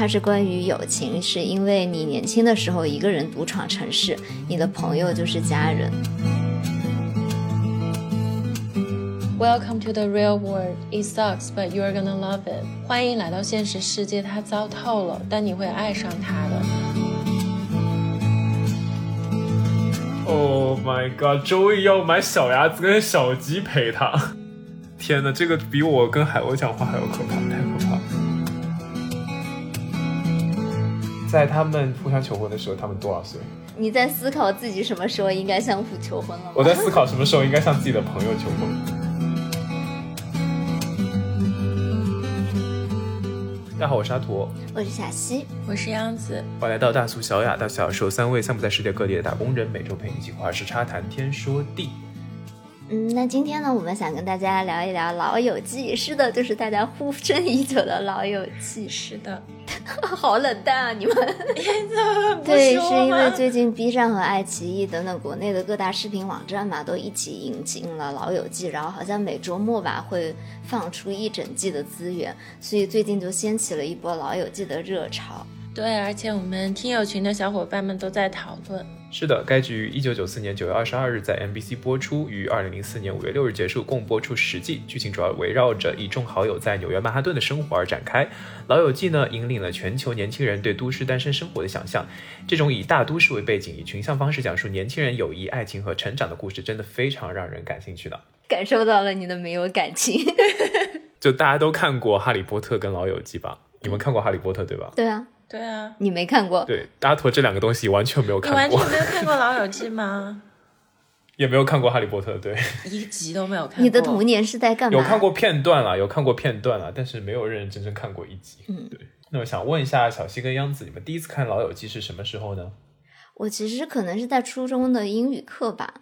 它是关于友情，是因为你年轻的时候一个人独闯城市，你的朋友就是家人。Welcome to the real world. It sucks, but you're gonna love it. 欢迎来到现实世界，它糟透了，但你会爱上它的。Oh my god！周易要买小鸭子跟小鸡陪他。天哪，这个比我跟海鸥讲话还要可怕，太可怕了。在他们互相求婚的时候，他们多少岁？你在思考自己什么时候应该相互求婚了吗？我在思考什么时候应该向自己的朋友求婚。大家好，我是阿图，我是小西，我是杨子，欢迎来到大苏小雅大小寿三位散布在世界各地的打工人，每周陪你一起话时差谈天说地。嗯，那今天呢，我们想跟大家聊一聊《老友记》。是的，就是大家呼声已久的《老友记》。是的，好冷淡啊，你们。对，是因为最近 B 站和爱奇艺等等国内的各大视频网站嘛，都一起引进了《老友记》，然后好像每周末吧会放出一整季的资源，所以最近就掀起了一波《老友记》的热潮。对，而且我们听友群的小伙伴们都在讨论。是的，该剧于一九九四年九月二十二日在 MBC 播出，于二零零四年五月六日结束，共播出十季。剧情主要围绕着一众好友在纽约曼哈顿的生活而展开。《老友记》呢，引领了全球年轻人对都市单身生活的想象。这种以大都市为背景，以群像方式讲述年轻人友谊、爱情和成长的故事，真的非常让人感兴趣的。感受到了你的没有感情。就大家都看过《哈利波特》跟《老友记》吧？你们看过《哈利波特》对吧？对啊。对啊，你没看过？对，阿驼这两个东西完全没有看过。你完全没有看过《老友记》吗？也没有看过《哈利波特》，对，一集都没有看过。你的童年是在干嘛？有看过片段了，有看过片段了，但是没有认认真真看过一集。嗯，对。那我想问一下小西跟央子，你们第一次看《老友记》是什么时候呢？我其实可能是在初中的英语课吧。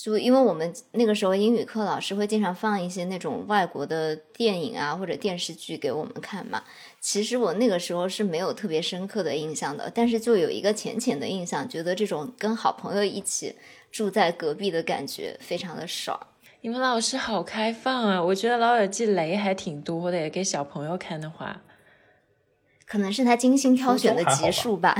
就因为我们那个时候英语课老师会经常放一些那种外国的电影啊或者电视剧给我们看嘛，其实我那个时候是没有特别深刻的印象的，但是就有一个浅浅的印象，觉得这种跟好朋友一起住在隔壁的感觉非常的爽。你们老师好开放啊！我觉得《老友记》雷还挺多的，给小朋友看的话，可能是他精心挑选的集数吧。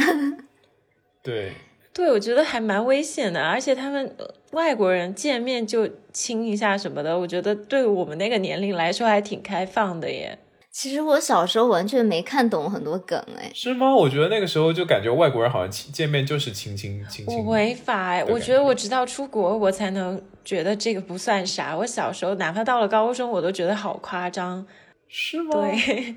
对。对，我觉得还蛮危险的，而且他们外国人见面就亲一下什么的，我觉得对我们那个年龄来说还挺开放的耶。其实我小时候完全没看懂很多梗，哎，是吗？我觉得那个时候就感觉外国人好像亲见面就是亲亲亲亲。我违法哎！我觉得我直到出国我才能觉得这个不算啥。我小时候哪怕到了高中，我都觉得好夸张。是吗？对。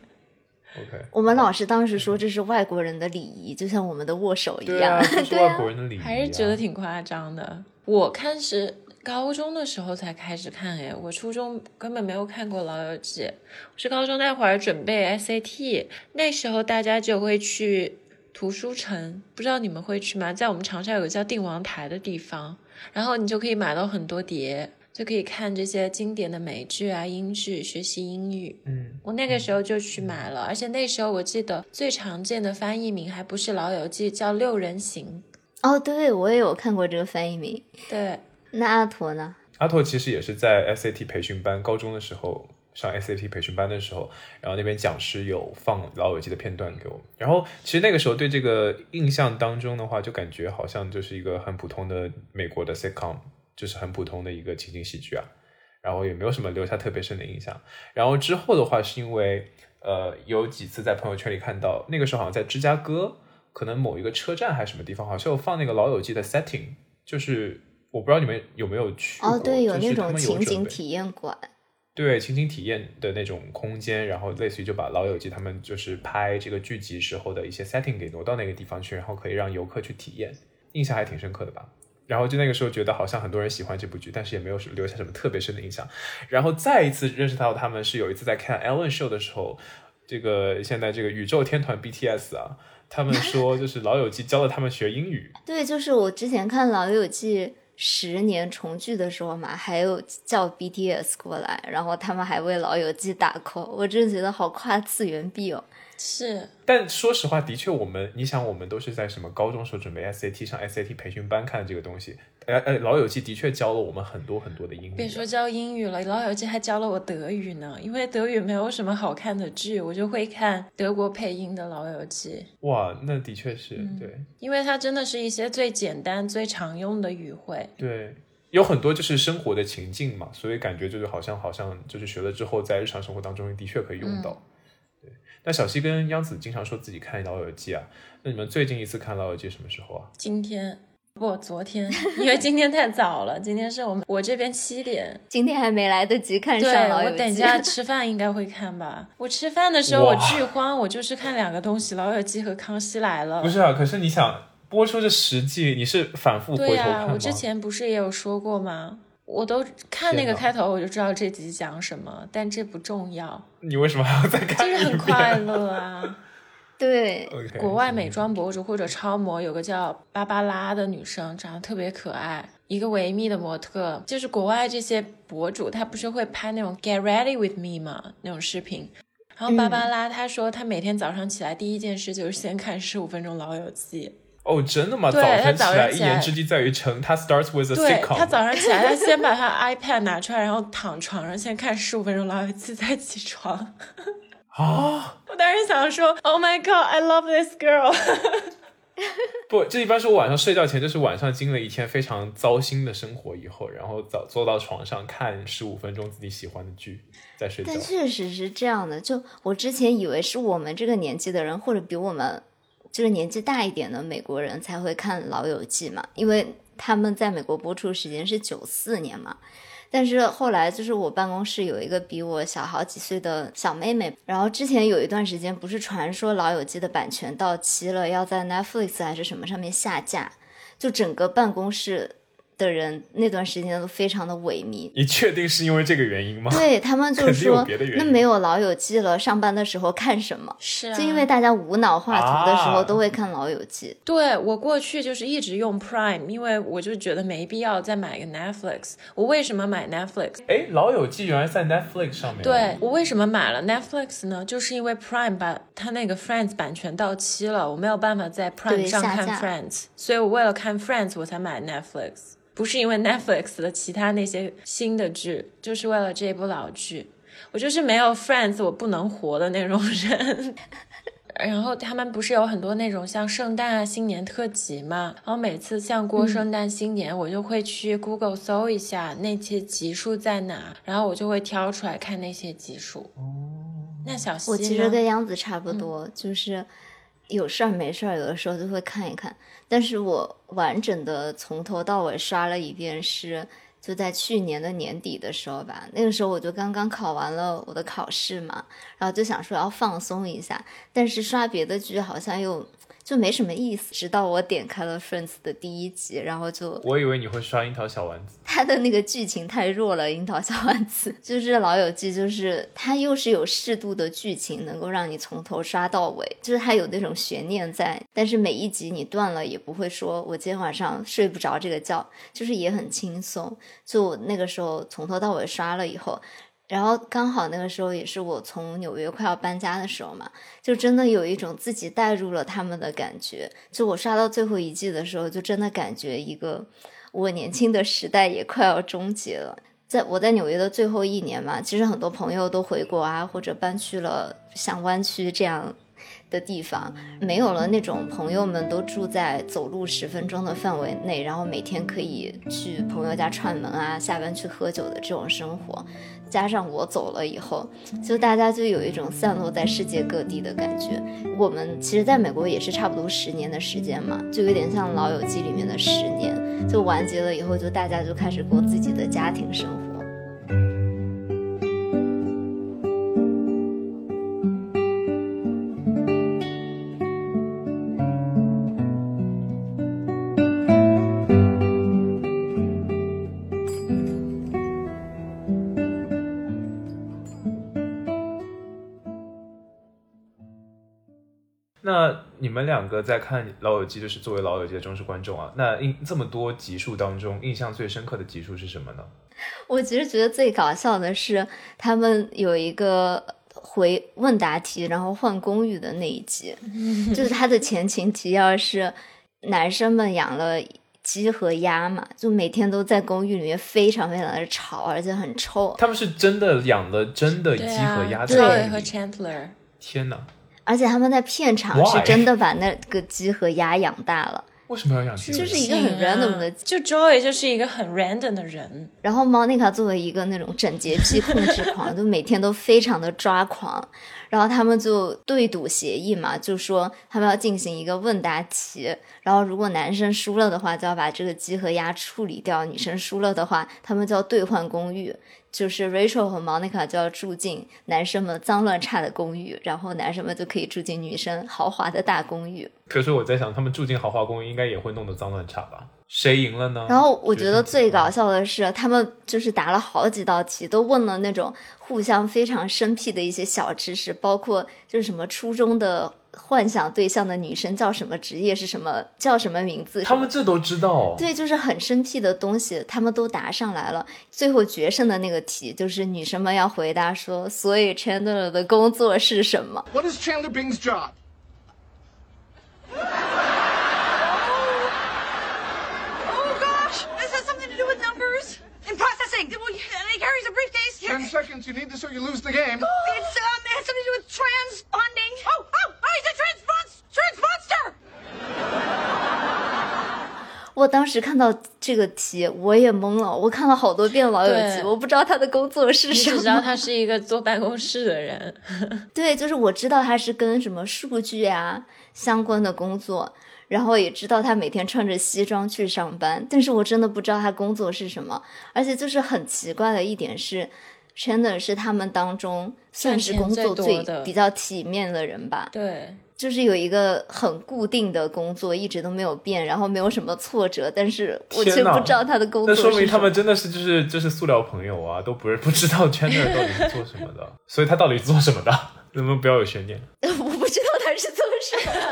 OK，我们老师当时说这是外国人的礼仪，就像我们的握手一样。对啊，外国人的礼仪，还是觉得挺夸张的。我看是高中的时候才开始看，哎，我初中根本没有看过《老友记》。我是高中那会儿准备 SAT，那时候大家就会去图书城，不知道你们会去吗？在我们长沙有个叫定王台的地方，然后你就可以买到很多碟。就可以看这些经典的美剧啊、英剧，学习英语。嗯，我那个时候就去买了，而且那时候我记得最常见的翻译名还不是《老友记》，叫《六人行》。哦，对，我也有看过这个翻译名。对，那阿驼呢？阿驼其实也是在 SAT 培训班，高中的时候上 SAT 培训班的时候，然后那边讲师有放《老友记》的片段给我。然后其实那个时候对这个印象当中的话，就感觉好像就是一个很普通的美国的 sitcom。就是很普通的一个情景喜剧啊，然后也没有什么留下特别深的印象。然后之后的话，是因为呃有几次在朋友圈里看到，那个时候好像在芝加哥，可能某一个车站还是什么地方，好像有放那个《老友记》的 setting，就是我不知道你们有没有去哦，对，有那种情景体验馆，对，情景体验的那种空间，然后类似于就把《老友记》他们就是拍这个剧集时候的一些 setting 给挪到那个地方去，然后可以让游客去体验，印象还挺深刻的吧。然后就那个时候觉得好像很多人喜欢这部剧，但是也没有留下什么特别深的印象。然后再一次认识到他们是有一次在看 Ellen Show 的时候，这个现在这个宇宙天团 BTS 啊，他们说就是老友记教了他们学英语。对，就是我之前看老友记十年重聚的时候嘛，还有叫 BTS 过来，然后他们还为老友记打 call，我真的觉得好跨次元壁哦。是，但说实话，的确，我们你想，我们都是在什么高中时候准备 SAT 上 SAT 培训班看这个东西，哎哎，《老友记》的确教了我们很多很多的英语。别说教英语了，《老友记》还教了我德语呢。因为德语没有什么好看的剧，我就会看德国配音的《老友记》。哇，那的确是对，因为它真的是一些最简单、最常用的语汇。对，有很多就是生活的情境嘛，所以感觉就是好像好像就是学了之后，在日常生活当中的确可以用到。对，那小西跟央子经常说自己看《老友记》啊，那你们最近一次看《老友记》什么时候啊？今天。不，昨天，因为今天太早了。今天是我们我这边七点，今天还没来得及看上老友记。我等一下吃饭应该会看吧。我吃饭的时候我剧荒，我就是看两个东西，《老友记》和《康熙来了》。不是啊，可是你想播出这十季，你是反复回头看吗？我之前不是也有说过吗？我都看那个开头，我就知道这集讲什么，但这不重要。你为什么还要再看？就是很快乐啊。对，国外美妆博主或者超模有个叫芭芭拉的女生，长得特别可爱，一个维密的模特。就是国外这些博主，他不是会拍那种 Get Ready with Me 吗？那种视频。然后芭芭拉她说，她每天早上起来第一件事就是先看十五分钟《老友记》。哦，真的吗？早上起来，一言之计在于晨，他 starts with a sitcom。他早上起来，他先把他 iPad 拿出来，然后躺床上先看十五分钟《老友记》，再起床。啊！我当时想说，Oh my God, I love this girl。不，这一般是我晚上睡觉前，就是晚上经历了一天非常糟心的生活以后，然后早坐到床上看十五分钟自己喜欢的剧，再睡觉。但确实是这样的，就我之前以为是我们这个年纪的人，或者比我们就是年纪大一点的美国人才会看《老友记》嘛，因为他们在美国播出时间是九四年嘛。但是后来就是我办公室有一个比我小好几岁的小妹妹，然后之前有一段时间不是传说《老友记》的版权到期了，要在 Netflix 还是什么上面下架，就整个办公室。的人那段时间都非常的萎靡。你确定是因为这个原因吗？对他们就是说，那没有老友记了，上班的时候看什么？是，啊就因为大家无脑画图的时候都会看老友记。对我过去就是一直用 Prime，因为我就觉得没必要再买个 Netflix。我为什么买 Netflix？哎，老友记原来在 Netflix 上面。对我为什么买了 Netflix 呢？就是因为 Prime 把它那个 Friends 版权到期了，我没有办法在 Prime 上看 Friends，所以我为了看 Friends 我才买 Netflix。不是因为 Netflix 的其他那些新的剧，就是为了这部老剧。我就是没有 Friends 我不能活的那种人。然后他们不是有很多那种像圣诞啊、新年特辑嘛？然后每次像过圣诞、新年，我就会去 Google 搜一下那些集数在哪，然后我就会挑出来看那些集数。哦，那小西，我其实跟杨子差不多，就是。有事儿没事儿，有的时候就会看一看。但是我完整的从头到尾刷了一遍，是就在去年的年底的时候吧。那个时候我就刚刚考完了我的考试嘛，然后就想说要放松一下，但是刷别的剧好像又。就没什么意思，直到我点开了《Friends》的第一集，然后就我以为你会刷《樱桃小丸子》，它的那个剧情太弱了，《樱桃小丸子》就是《老友记》，就是它又是有适度的剧情，能够让你从头刷到尾，就是它有那种悬念在，但是每一集你断了也不会说我今天晚上睡不着这个觉，就是也很轻松。就那个时候从头到尾刷了以后。然后刚好那个时候也是我从纽约快要搬家的时候嘛，就真的有一种自己带入了他们的感觉。就我刷到最后一季的时候，就真的感觉一个我年轻的时代也快要终结了。在我在纽约的最后一年嘛，其实很多朋友都回国啊，或者搬去了像湾区这样的地方，没有了那种朋友们都住在走路十分钟的范围内，然后每天可以去朋友家串门啊，下班去喝酒的这种生活。加上我走了以后，就大家就有一种散落在世界各地的感觉。我们其实在美国也是差不多十年的时间嘛，就有点像《老友记》里面的十年，就完结了以后，就大家就开始过自己的家庭生活。们两个在看《老友记》，就是作为《老友记》的忠实观众啊。那印这么多集数当中，印象最深刻的集数是什么呢？我其实觉得最搞笑的是他们有一个回问答题，然后换公寓的那一集，就是他的前情提要是男生们养了鸡和鸭嘛，就每天都在公寓里面非常非常的吵，而且很臭。他们是真的养了真的鸡和鸭在对公寓和 Chandler，天哪，而且他们在片场是真的把那个鸡和鸭养大了。为什么要养鸡？就是一个很 random 的就 Joy 就是一个很 random 的人，然后 Monica 作为一个那种整洁癖控制狂，就每天都非常的抓狂。然后他们就对赌协议嘛，就说他们要进行一个问答题，然后如果男生输了的话，就要把这个鸡和鸭处理掉；女生输了的话，他们就要兑换公寓。就是 Rachel 和 Monica 就要住进男生们脏乱差的公寓，然后男生们就可以住进女生豪华的大公寓。可是我在想，他们住进豪华公寓应该也会弄得脏乱差吧？谁赢了呢？然后我觉得最搞笑的是，他们就是答了好几道题，都问了那种互相非常生僻的一些小知识，包括就是什么初中的幻想对象的女生叫什么职业是什么，叫什么名字。他们这都知道。对，就是很生僻的东西，他们都答上来了。最后决胜的那个题，就是女生们要回答说，所以 Chandler 的工作是什么？What is Chandler Bing's job? Oh gosh! This has something to do with numbers and processing. Well, and he carries a briefcase. Ten seconds. You need this or you lose the game. It's um, it has something to do with transponding. Oh, oh, oh! He's a transpons transponster. 我当时看到这个题，我也懵了。我看了好多遍《老友记》，我不知道他的工作是什么。只知道他是一个坐办公室的人。对，就是我知道他是跟什么数据啊相关的工作，然后也知道他每天穿着西装去上班，但是我真的不知道他工作是什么。而且就是很奇怪的一点是，Chandler 是他们当中算是工作最比较体面的人吧，对，就是有一个很固定的工作，一直都没有变，然后没有什么挫折，但是我却不知道他的工作那。说明他们真的是就是就是塑料朋友啊，都不是不知道 Chandler 到底是做什么的，所以他到底是做什么的？能不能不要有悬念 我不知道他是做什么的。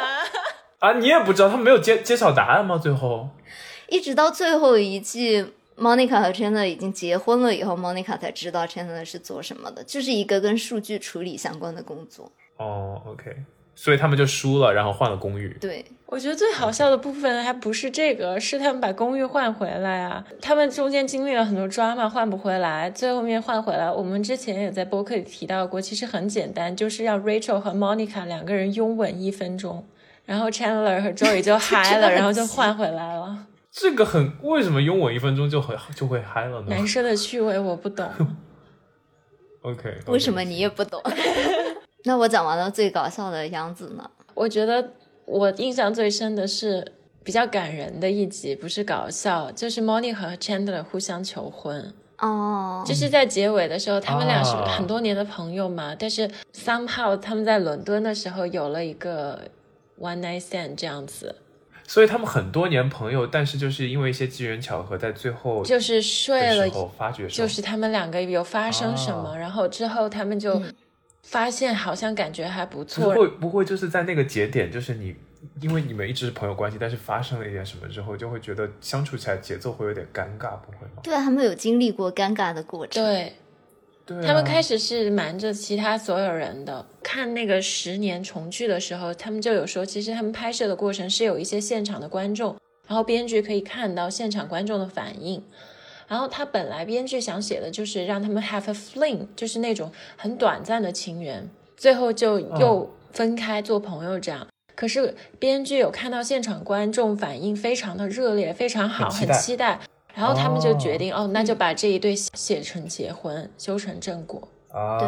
啊？你也不知道，他没有揭揭晓答案吗？最后 一直到最后一季，Monica 和 Chandler 已经结婚了以后，Monica 才知道 Chandler 是做什么的，就是一个跟数据处理相关的工作。哦，OK，所以他们就输了，然后换了公寓。对，我觉得最好笑的部分还不是这个，是他们把公寓换回来啊。他们中间经历了很多 drama，换不回来，最后面换回来。我们之前也在播客里提到过，其实很简单，就是让 Rachel 和 Monica 两个人拥吻一分钟，然后 Chandler 和 Joey 就 嗨了，然后就换回来了。这个很为什么拥吻一分钟就会就会嗨了呢 男生的趣味我不懂？OK，为什么你也不懂？那我讲完了？最搞笑的杨子呢？我觉得我印象最深的是比较感人的一集，不是搞笑，就是 Monica 和 Chandler 互相求婚。哦，就是在结尾的时候，他们俩是啊很多年的朋友嘛，但是 somehow 他们在伦敦的时候有了一个 one night stand 这样子，所以他们很多年朋友，但是就是因为一些机缘巧合，在最后就是睡了的时，候发觉说，就是他们两个有发生什么，啊然后之后他们就发现好像感觉还不错，会不会就是在那个节点，就是你因为你们一直是朋友关系，但是发生了一点什么之后，就会觉得相处起来节奏会有点尴尬，不会吗？对啊，他们有经历过尴尬的过程。对。对啊、他们开始是瞒着其他所有人的。看那个十年重聚的时候，他们就有说，其实他们拍摄的过程是有一些现场的观众，然后编剧可以看到现场观众的反应。然后他本来编剧想写的就是让他们 have a fling，就是那种很短暂的情缘，最后就又分开做朋友这样。可是编剧有看到现场观众反应非常的热烈，非常好，很很期待期待。然后他们就决定，哦嗯那就把这一对写成结婚，修成正果。啊，对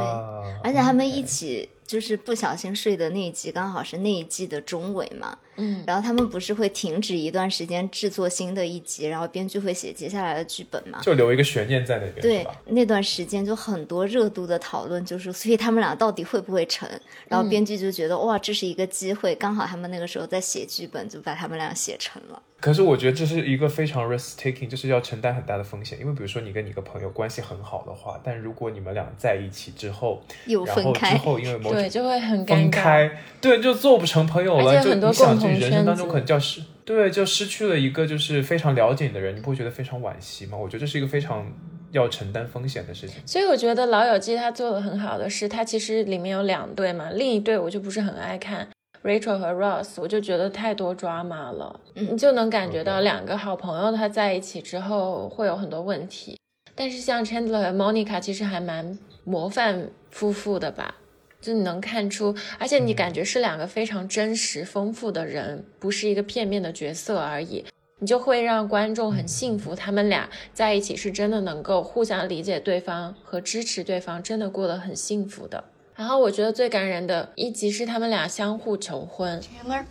而且他们一起就是不小心睡的那一集，刚好是那一季的中尾嘛。嗯，然后他们不是会停止一段时间制作新的一集，然后编剧会写接下来的剧本嘛？就留一个悬念在那边，对吧？，那段时间就很多热度的讨论，就是所以他们俩到底会不会成？然后编剧就觉得、哇，这是一个机会，刚好他们那个时候在写剧本，就把他们俩写成了。可是我觉得这是一个非常 risk taking，就是要承担很大的风险。因为比如说你跟你一个朋友关系很好的话，但如果你们俩在一起之后，又然后之，后因为某对，就会很分尴尬。开，对，就做不成朋友了，就而且很多你想共同这人生当中可能就要失，对，就失去了一个就是非常了解你的人，你不会觉得非常惋惜吗？我觉得这是一个非常要承担风险的事情。所以我觉得《老友记》它做的很好的是，它其实里面有两对嘛，另一对我就不是很爱看。Rachel 和 Ross，我就觉得太多 drama 了，你就能感觉到两个好朋友他在一起之后会有很多问题。但是像 Chandler 和 Monica 其实还蛮模范夫妇的吧，就你能看出，而且你感觉是两个非常真实丰富的人，不是一个片面的角色而已。你就会让观众很幸福，他们俩在一起是真的能够互相理解对方和支持对方，真的过得很幸福的。然后我觉得最感人的一集是他们俩相互求婚，Chandler,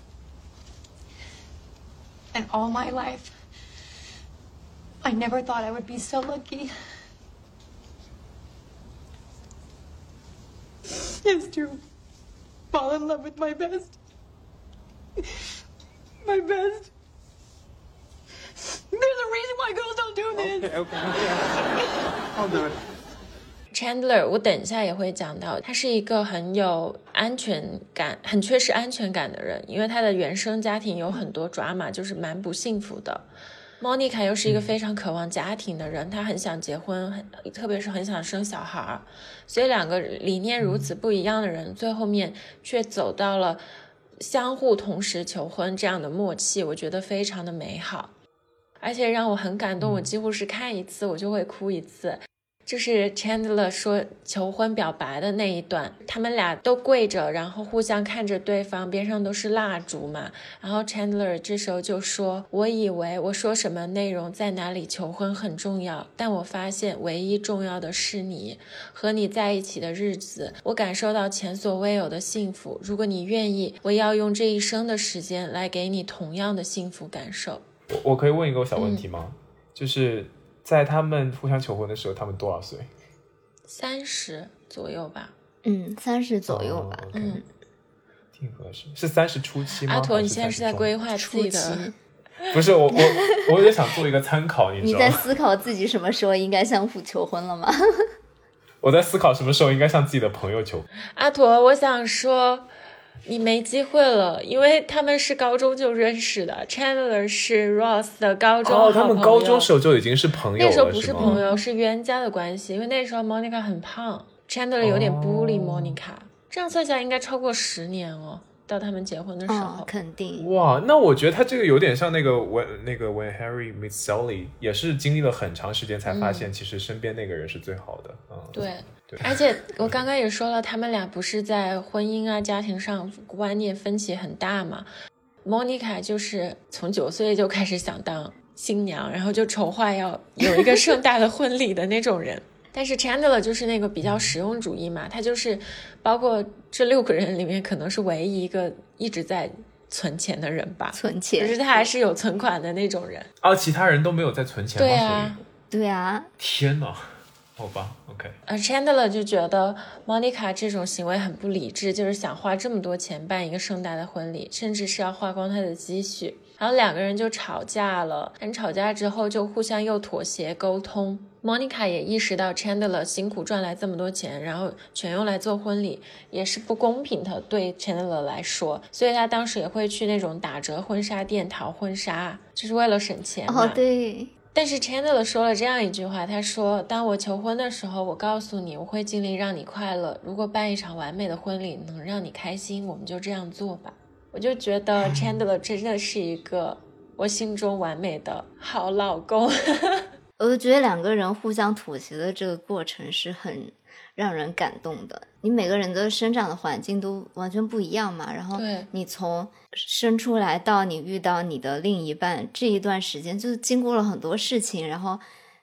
in all my life, I never thought I would be so lucky as to fall in love with my best. My best. There's a reason why girls don't do this. I'll do it. Chandler，我等一下也会讲到，他是一个很有安全感、很缺失安全感的人，因为他的原生家庭有很多 drama，就是蛮不幸福的。 Monica 又是一个非常渴望家庭的人，她很想结婚，很特别是很想生小孩儿，所以两个理念如此不一样的人，最后面却走到了相互同时求婚这样的默契，我觉得非常的美好，而且让我很感动，我几乎是看一次我就会哭一次。就是 Chandler 说求婚表白的那一段，他们俩都跪着，然后互相看着对方，边上都是蜡烛嘛。然后 Chandler 这时候就说：“我以为我说什么内容在哪里求婚很重要，但我发现唯一重要的是你和你在一起的日子，我感受到前所未有的幸福。如果你愿意，我要用这一生的时间来给你同样的幸福感受。我我可以问一个小问题吗？就是在他们互相求婚的时候，他们多少岁？三十左右吧。嗯，三十左右吧。嗯，挺合适。是三十初期吗？阿驼，你现在是在规划自己初期的？不是我我我也想做一个参考，你 你在知道吗？思考自己什么时候应该相互求婚了吗？我在思考什么时候应该向自己的朋友求婚。阿驼，我想说，你没机会了，因为他们是高中就认识的。Chandler 是 Ross 的高中哦，他们高中时候就已经是朋友了，那时候不是朋友，是冤家的关系，因为那时候 Monica 很胖，Chandler 有点 bully 哦 Monica，、这样算下来应该超过十年哦，到他们结婚的时嗯候，。肯定。哇，那我觉得他这个有点像那个 When 那个 When Harry Meets Sally，也是经历了很长时间才发现，其实身边那个人是最好的。嗯，对，对而且我刚刚也说了，他们俩不是在婚姻啊、家庭上观念分歧很大嘛。Monica 就是从九岁就开始想当新娘，然后就筹划要有一个盛大的婚礼的那种人。但是 Chandler 就是那个比较实用主义嘛，他就是包括这六个人里面，可能是唯一一个一直在存钱的人吧，存钱可是他还是有存款的那种人。哦，其他人都没有在存钱吗？对啊，对啊，天哪，好吧，OK，呃，Chandler 就觉得 Monica 这种行为很不理智，就是想花这么多钱办一个盛大的婚礼，甚至是要花光他的积蓄。然后两个人就吵架了，但吵架之后就互相又妥协沟通。Monica 也意识到 Chandler 辛苦赚来这么多钱，然后全用来做婚礼，也是不公平的，对 Chandler 来说，所以他当时也会去那种打折婚纱店淘婚纱，就是为了省钱嘛。哦对，但是 Chandler 说了这样一句话，他说：“当我求婚的时候，我告诉你，我会尽力让你快乐。如果办一场完美的婚礼能让你开心，我们就这样做吧。”我就觉得 Chandler 真的是一个我心中完美的好老公。我就觉得两个人互相妥协的这个过程是很让人感动的。你每个人的生长的环境都完全不一样嘛，然后对你从生出来到你遇到你的另一半这一段时间，就经过了很多事情，然后。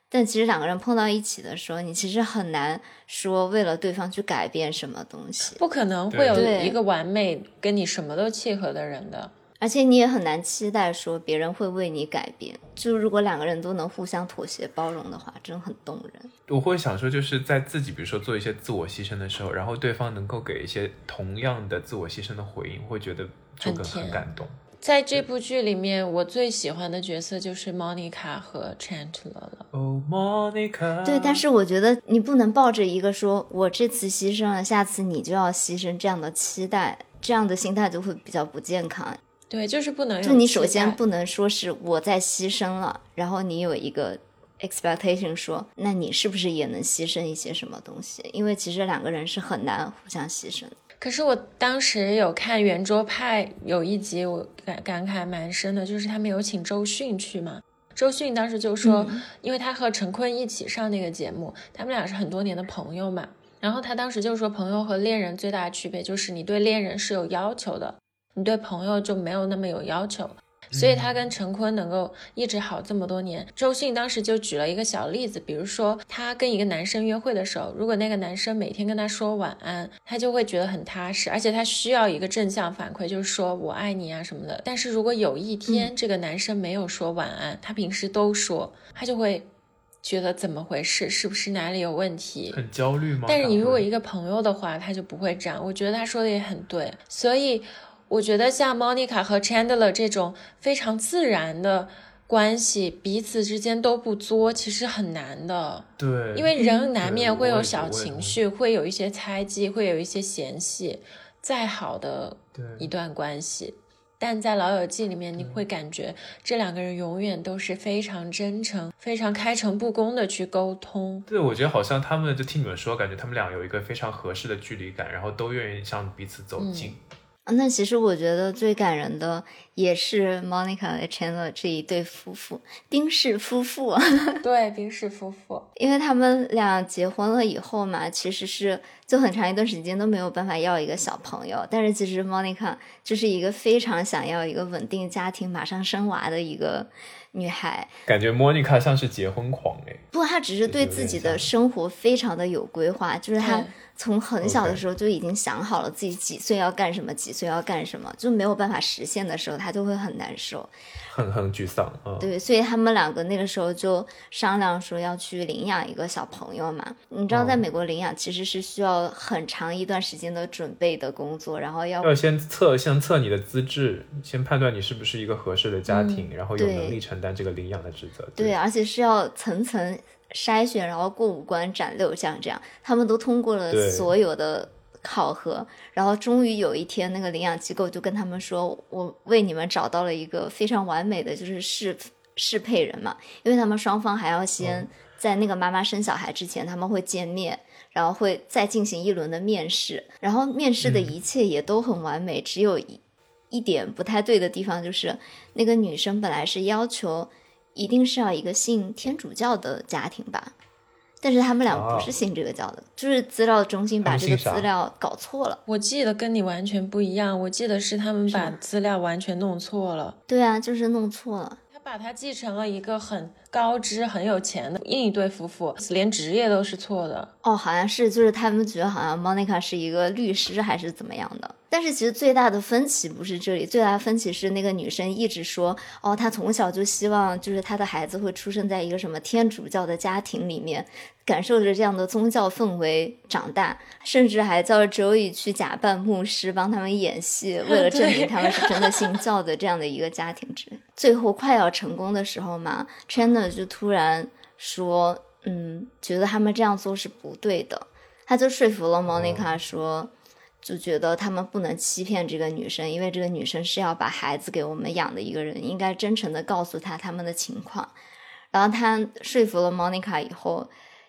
但其实两个人碰到一起的时候，你其实很难说为了对方去改变什么东西，不可能会有一个完美跟你什么都契合的人的。而且你也很难期待说别人会为你改变。就如果两个人都能互相妥协包容的话，真的很动人。我会想说，就是在自己比如说做一些自我牺牲的时候，然后对方能够给一些同样的自我牺牲的回应，会觉得就更很很感动。在这部剧里面，我最喜欢的角色就是 Monica 和 Chandler 了。哦、Monica，对，但是我觉得你不能抱着一个说我这次牺牲了，下次你就要牺牲这样的期待，这样的心态就会比较不健康。对，就是不能有就你首先不能说是我在牺牲了，然后你有一个 expectation 说，那你是不是也能牺牲一些什么东西？因为其实两个人是很难互相牺牲可是我当时有看圆桌派有一集，我感感慨蛮深的，就是他们有请周迅去嘛。周迅当时就说，因为他和陈坤一起上那个节目，他们俩是很多年的朋友嘛。然后他当时就说，朋友和恋人最大的区别就是你对恋人是有要求的，你对朋友就没有那么有要求。所以他跟陈坤能够一直好这么多年。周迅当时就举了一个小例子，比如说他跟一个男生约会的时候，如果那个男生每天跟他说晚安，他就会觉得很踏实，而且他需要一个正向反馈，就是说我爱你啊什么的。但是如果有一天这个男生没有说晚安，他平时都说，他就会觉得怎么回事，是不是哪里有问题？很焦虑吗？但是你如果一个个朋友的话，他就不会这样。我觉得他说的也很对，所以我觉得像 Monica 和 Chandler 这种非常自然的关系，彼此之间都不作，其实很难的。对，因为人难免会有小情绪，会有一些猜忌，会有一些嫌隙。再好的一段关系，但在《老友记》里面，你会感觉这两个人永远都是非常真诚、非常开诚布公的去沟通。对，我觉得好像他们就听你们说，感觉他们俩有一个非常合适的距离感，然后都愿意向彼此走近。那其实我觉得最感人的也是 Monica 和 Chandler 这一对夫妇，丁氏夫妇。对，丁氏夫妇，因为他们俩结婚了以后嘛，其实是就很长一段时间都没有办法要一个小朋友。但是其实 Monica 就是一个非常想要一个稳定家庭、马上生娃的一个女孩。感觉 Monica 像是结婚狂哎，不她只是对自己的生活非常的有规划，就是她对从很小的时候就已经想好了自己几岁要干什么，几岁要干什么，就没有办法实现的时候，他就会很难受。很很沮丧对，所以他们两个那个时候就商量说要去领养一个小朋友嘛。你知道，在哦美国领养其实是需要很长一段时间的准备的工作，然后要要先测，先测你的资质，先判断你是不是一个合适的家庭，然后有能力承担这个领养的职责。对，而且是要层层筛选，然后过五关斩六将这样，他们都通过了所有的考核，然后终于有一天，那个领养机构就跟他们说：“我为你们找到了一个非常完美的，就是适适配人嘛，因为他们双方还要先在那个妈妈生小孩之前，他们会见面。”然后会再进行一轮的面试，然后面试的一切也都很完美，只有一一点不太对的地方，就是那个女生本来是要求一定是要一个信天主教的家庭吧，但是他们俩不是信这个教的，就是资料中心把这个资料搞错了。我记得跟你完全不一样，我记得是他们把资料完全弄错了。对啊，就是弄错了。他把它记成了一个很高知、很有钱的另一对夫妇，连职业都是错的。哦，好像是，就是他们觉得好像 Monica 是一个律师还是怎么样的。但是其实最大的分歧不是这里，最大的分歧是那个女生一直说，哦，她从小就希望就是她的孩子会出生在一个什么天主教的家庭里面，感受着这样的宗教氛围长大，甚至还叫 Joey 去假扮牧师帮他们演戏，为了证明他们是真的信教的这样的一个家庭之类。最后快要成功的时候嘛，Chandler 就突然说，嗯，觉得他们这样做是不对的，他就说服了 Monica 说。就觉得他们不能欺骗这个女生，因为这个女生是要把孩子给我们养的一个人，应该真诚的告诉她他们的情况。然后他说服了 Monica 以后，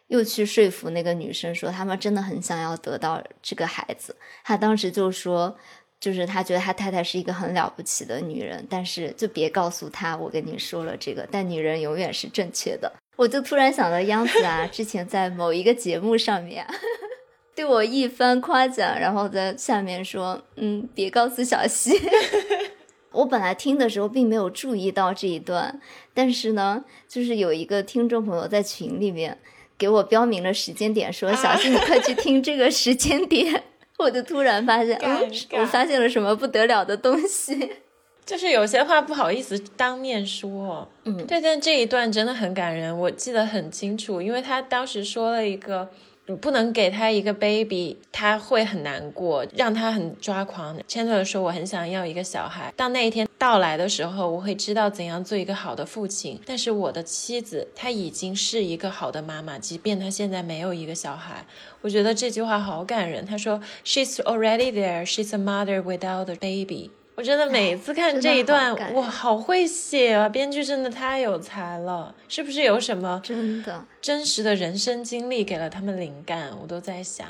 又去说服那个女生说他们真的很想要得到这个孩子。他当时就说，就是他觉得他太太是一个很了不起的女人，但是就别告诉他我跟你说了这个，但女人永远是正确的。我就突然想到央子啊，之前在某一个节目上面。对我一番夸奖，然后在下面说：“嗯，别告诉小西。”我本来听的时候并没有注意到这一段，但是呢，就是有一个听众朋友在群里面给我标明了时间点，说：“小西，你快去听这个时间点。”我就突然发现，嗯我发现了什么不得了的东西。就是有些话不好意思当面说，嗯对，但这一段真的很感人，我记得很清楚，因为他当时说了一个，你不能给他一个 baby，他会很难过，让他很抓狂。Chandler 说我很想要一个小孩，当那一天到来的时候，我会知道怎样做一个好的父亲。但是我的妻子她已经是一个好的妈妈，即便她现在没有一个小孩。我觉得这句话好感人。他说，She's already there. She's a mother without a baby. 我真的每次看这一段好感，人哇，好会写啊！编剧真的太有才了，是不是有什么真的，真实的人生经历给了他们灵感？我都在想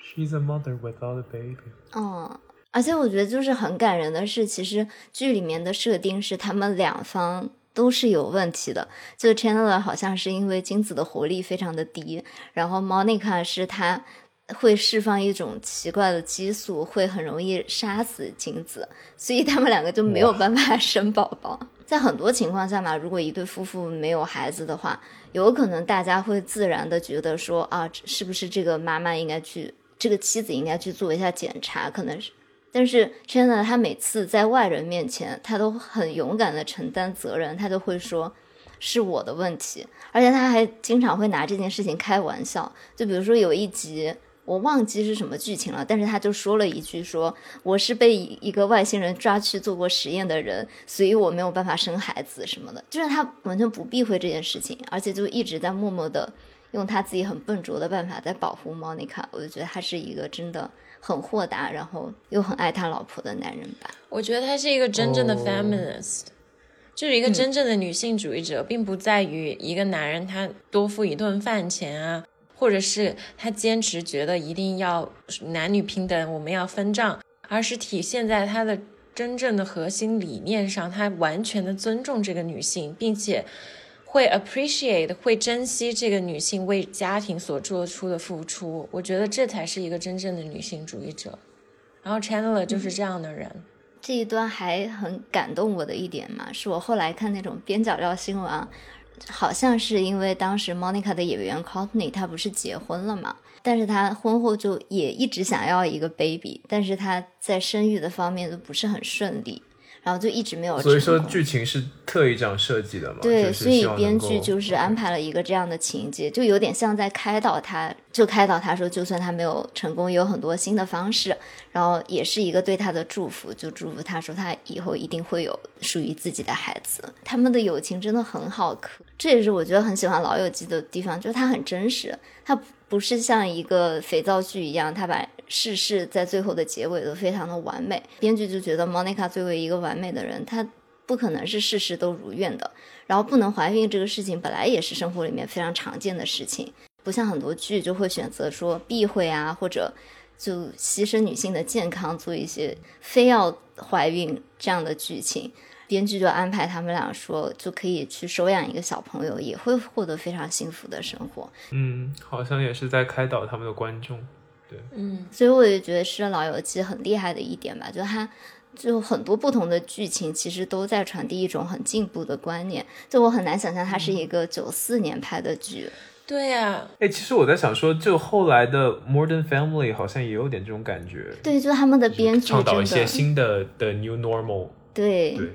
，She's a mother without a baby。嗯，而且我觉得就是很感人的是，其实剧里面的设定是他们两方都是有问题的。就 Chandler 好像是因为精子的活力非常的低，然后 Monica 是她会释放一种奇怪的激素，会很容易杀死精子，所以他们两个就没有办法 生宝宝。在很多情况下嘛，如果一对夫妇没有孩子的话，有可能大家会自然的觉得说啊，是不是这个妈妈应该去，这个妻子应该去做一下检查，可能是。但是 Chandler 他每次在外人面前，他都很勇敢的承担责任，他都会说是我的问题，而且他还经常会拿这件事情开玩笑。就比如说有一集。我忘记是什么剧情了，但是他就说了一句说我是被一个外星人抓去做过实验的人，所以我没有办法生孩子什么的，就是他完全不避讳这件事情，而且就一直在默默的用他自己很笨拙的办法在保护 Monica。我就觉得他是一个真的很豁达，然后又很爱他老婆的男人吧。我觉得他是一个真正的 feminist，、就是一个真正的女性主义者，并不在于一个男人他多付一顿饭钱啊。或者是他坚持觉得一定要男女平等，我们要分账，而是体现在他的真正的核心理念上，他完全的尊重这个女性，并且会 appreciate 会珍惜这个女性为家庭所做出的付出。我觉得这才是一个真正的女性主义者。然后 Chandler 就是这样的人。这一段还很感动我的一点嘛，是我后来看那种边角料新闻啊。好像是因为当时 Monica 的演员 Courtney 他不是结婚了嘛，但是她婚后就也一直想要一个 baby，但是她在生育的方面都不是很顺利，然后就一直没有。所以说剧情是特意这样设计的嘛？对，所以编剧就是安排了一个这样的情节，就有点像在开导他，就开导他说，就算他没有成功，有很多新的方式，然后也是一个对他的祝福，就祝福他说他以后一定会有属于自己的孩子。他们的友情真的很好磕。这也是我觉得很喜欢《老友记》的地方，就是它很真实，它不是像一个肥皂剧一样，它把事事在最后的结尾都非常的完美。编剧就觉得 Monica 作为一个完美的人，她不可能是事事都如愿的。然后不能怀孕这个事情本来也是生活里面非常常见的事情，不像很多剧就会选择说避讳啊，或者就牺牲女性的健康做一些非要怀孕这样的剧情。编剧就安排他们俩说，就可以去收养一个小朋友，也会获得非常幸福的生活。嗯，好像也是在开导他们的观众。对，嗯，所以我也觉得是《老友记》很厉害的一点吧，就它就很多不同的剧情，其实都在传递一种很进步的观念。就我很难想象它是一个九四年拍的剧。对呀，哎，其实我在想说，就后来的《Modern Family》好像也有点这种感觉。对，就他们的编剧倡导一些新的的 New Normal。对对。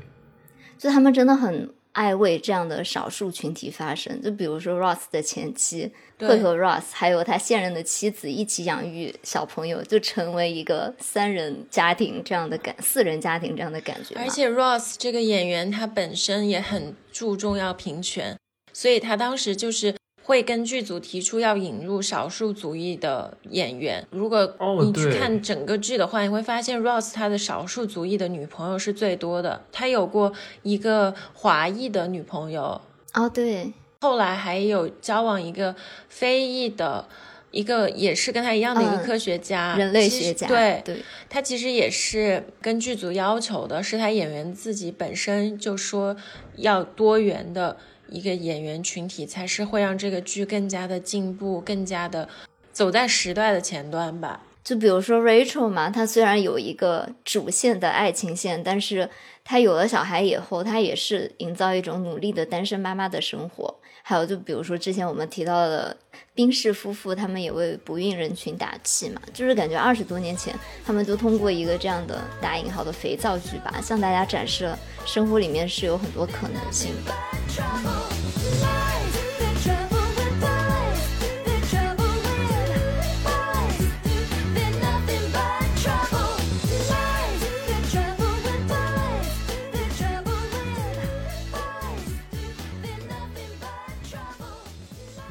就他们真的很爱为这样的少数群体发声，就比如说 Ross 的前妻会和 Ross 还有他现任的妻子一起养育小朋友，就成为一个三人家庭这样的感，四人家庭这样的感觉。而且 Ross 这个演员他本身也很注重要平权，所以他当时就是。会跟剧组提出要引入少数族裔的演员。如果你去看整个剧的话，你会发现 Ross 他的少数族裔的女朋友是最多的。他有过一个华裔的女朋友哦，对。后来还有交往一个非裔的，一个也是跟他一样的一个科学家，人类学家。对对，他其实也是跟剧组要求的，是他演员自己本身就说要多元的。一个演员群体才是会让这个剧更加的进步，更加的走在时代的前端吧。就比如说 Rachel 嘛，她虽然有一个主线的爱情线，但是她有了小孩以后，她也是营造一种努力的单身妈妈的生活。还有就比如说之前我们提到的冰氏夫妇，他们也为不孕人群打气嘛，就是感觉二十多年前，他们就通过一个这样的打引号的肥皂剧吧，向大家展示了生活里面是有很多可能性的。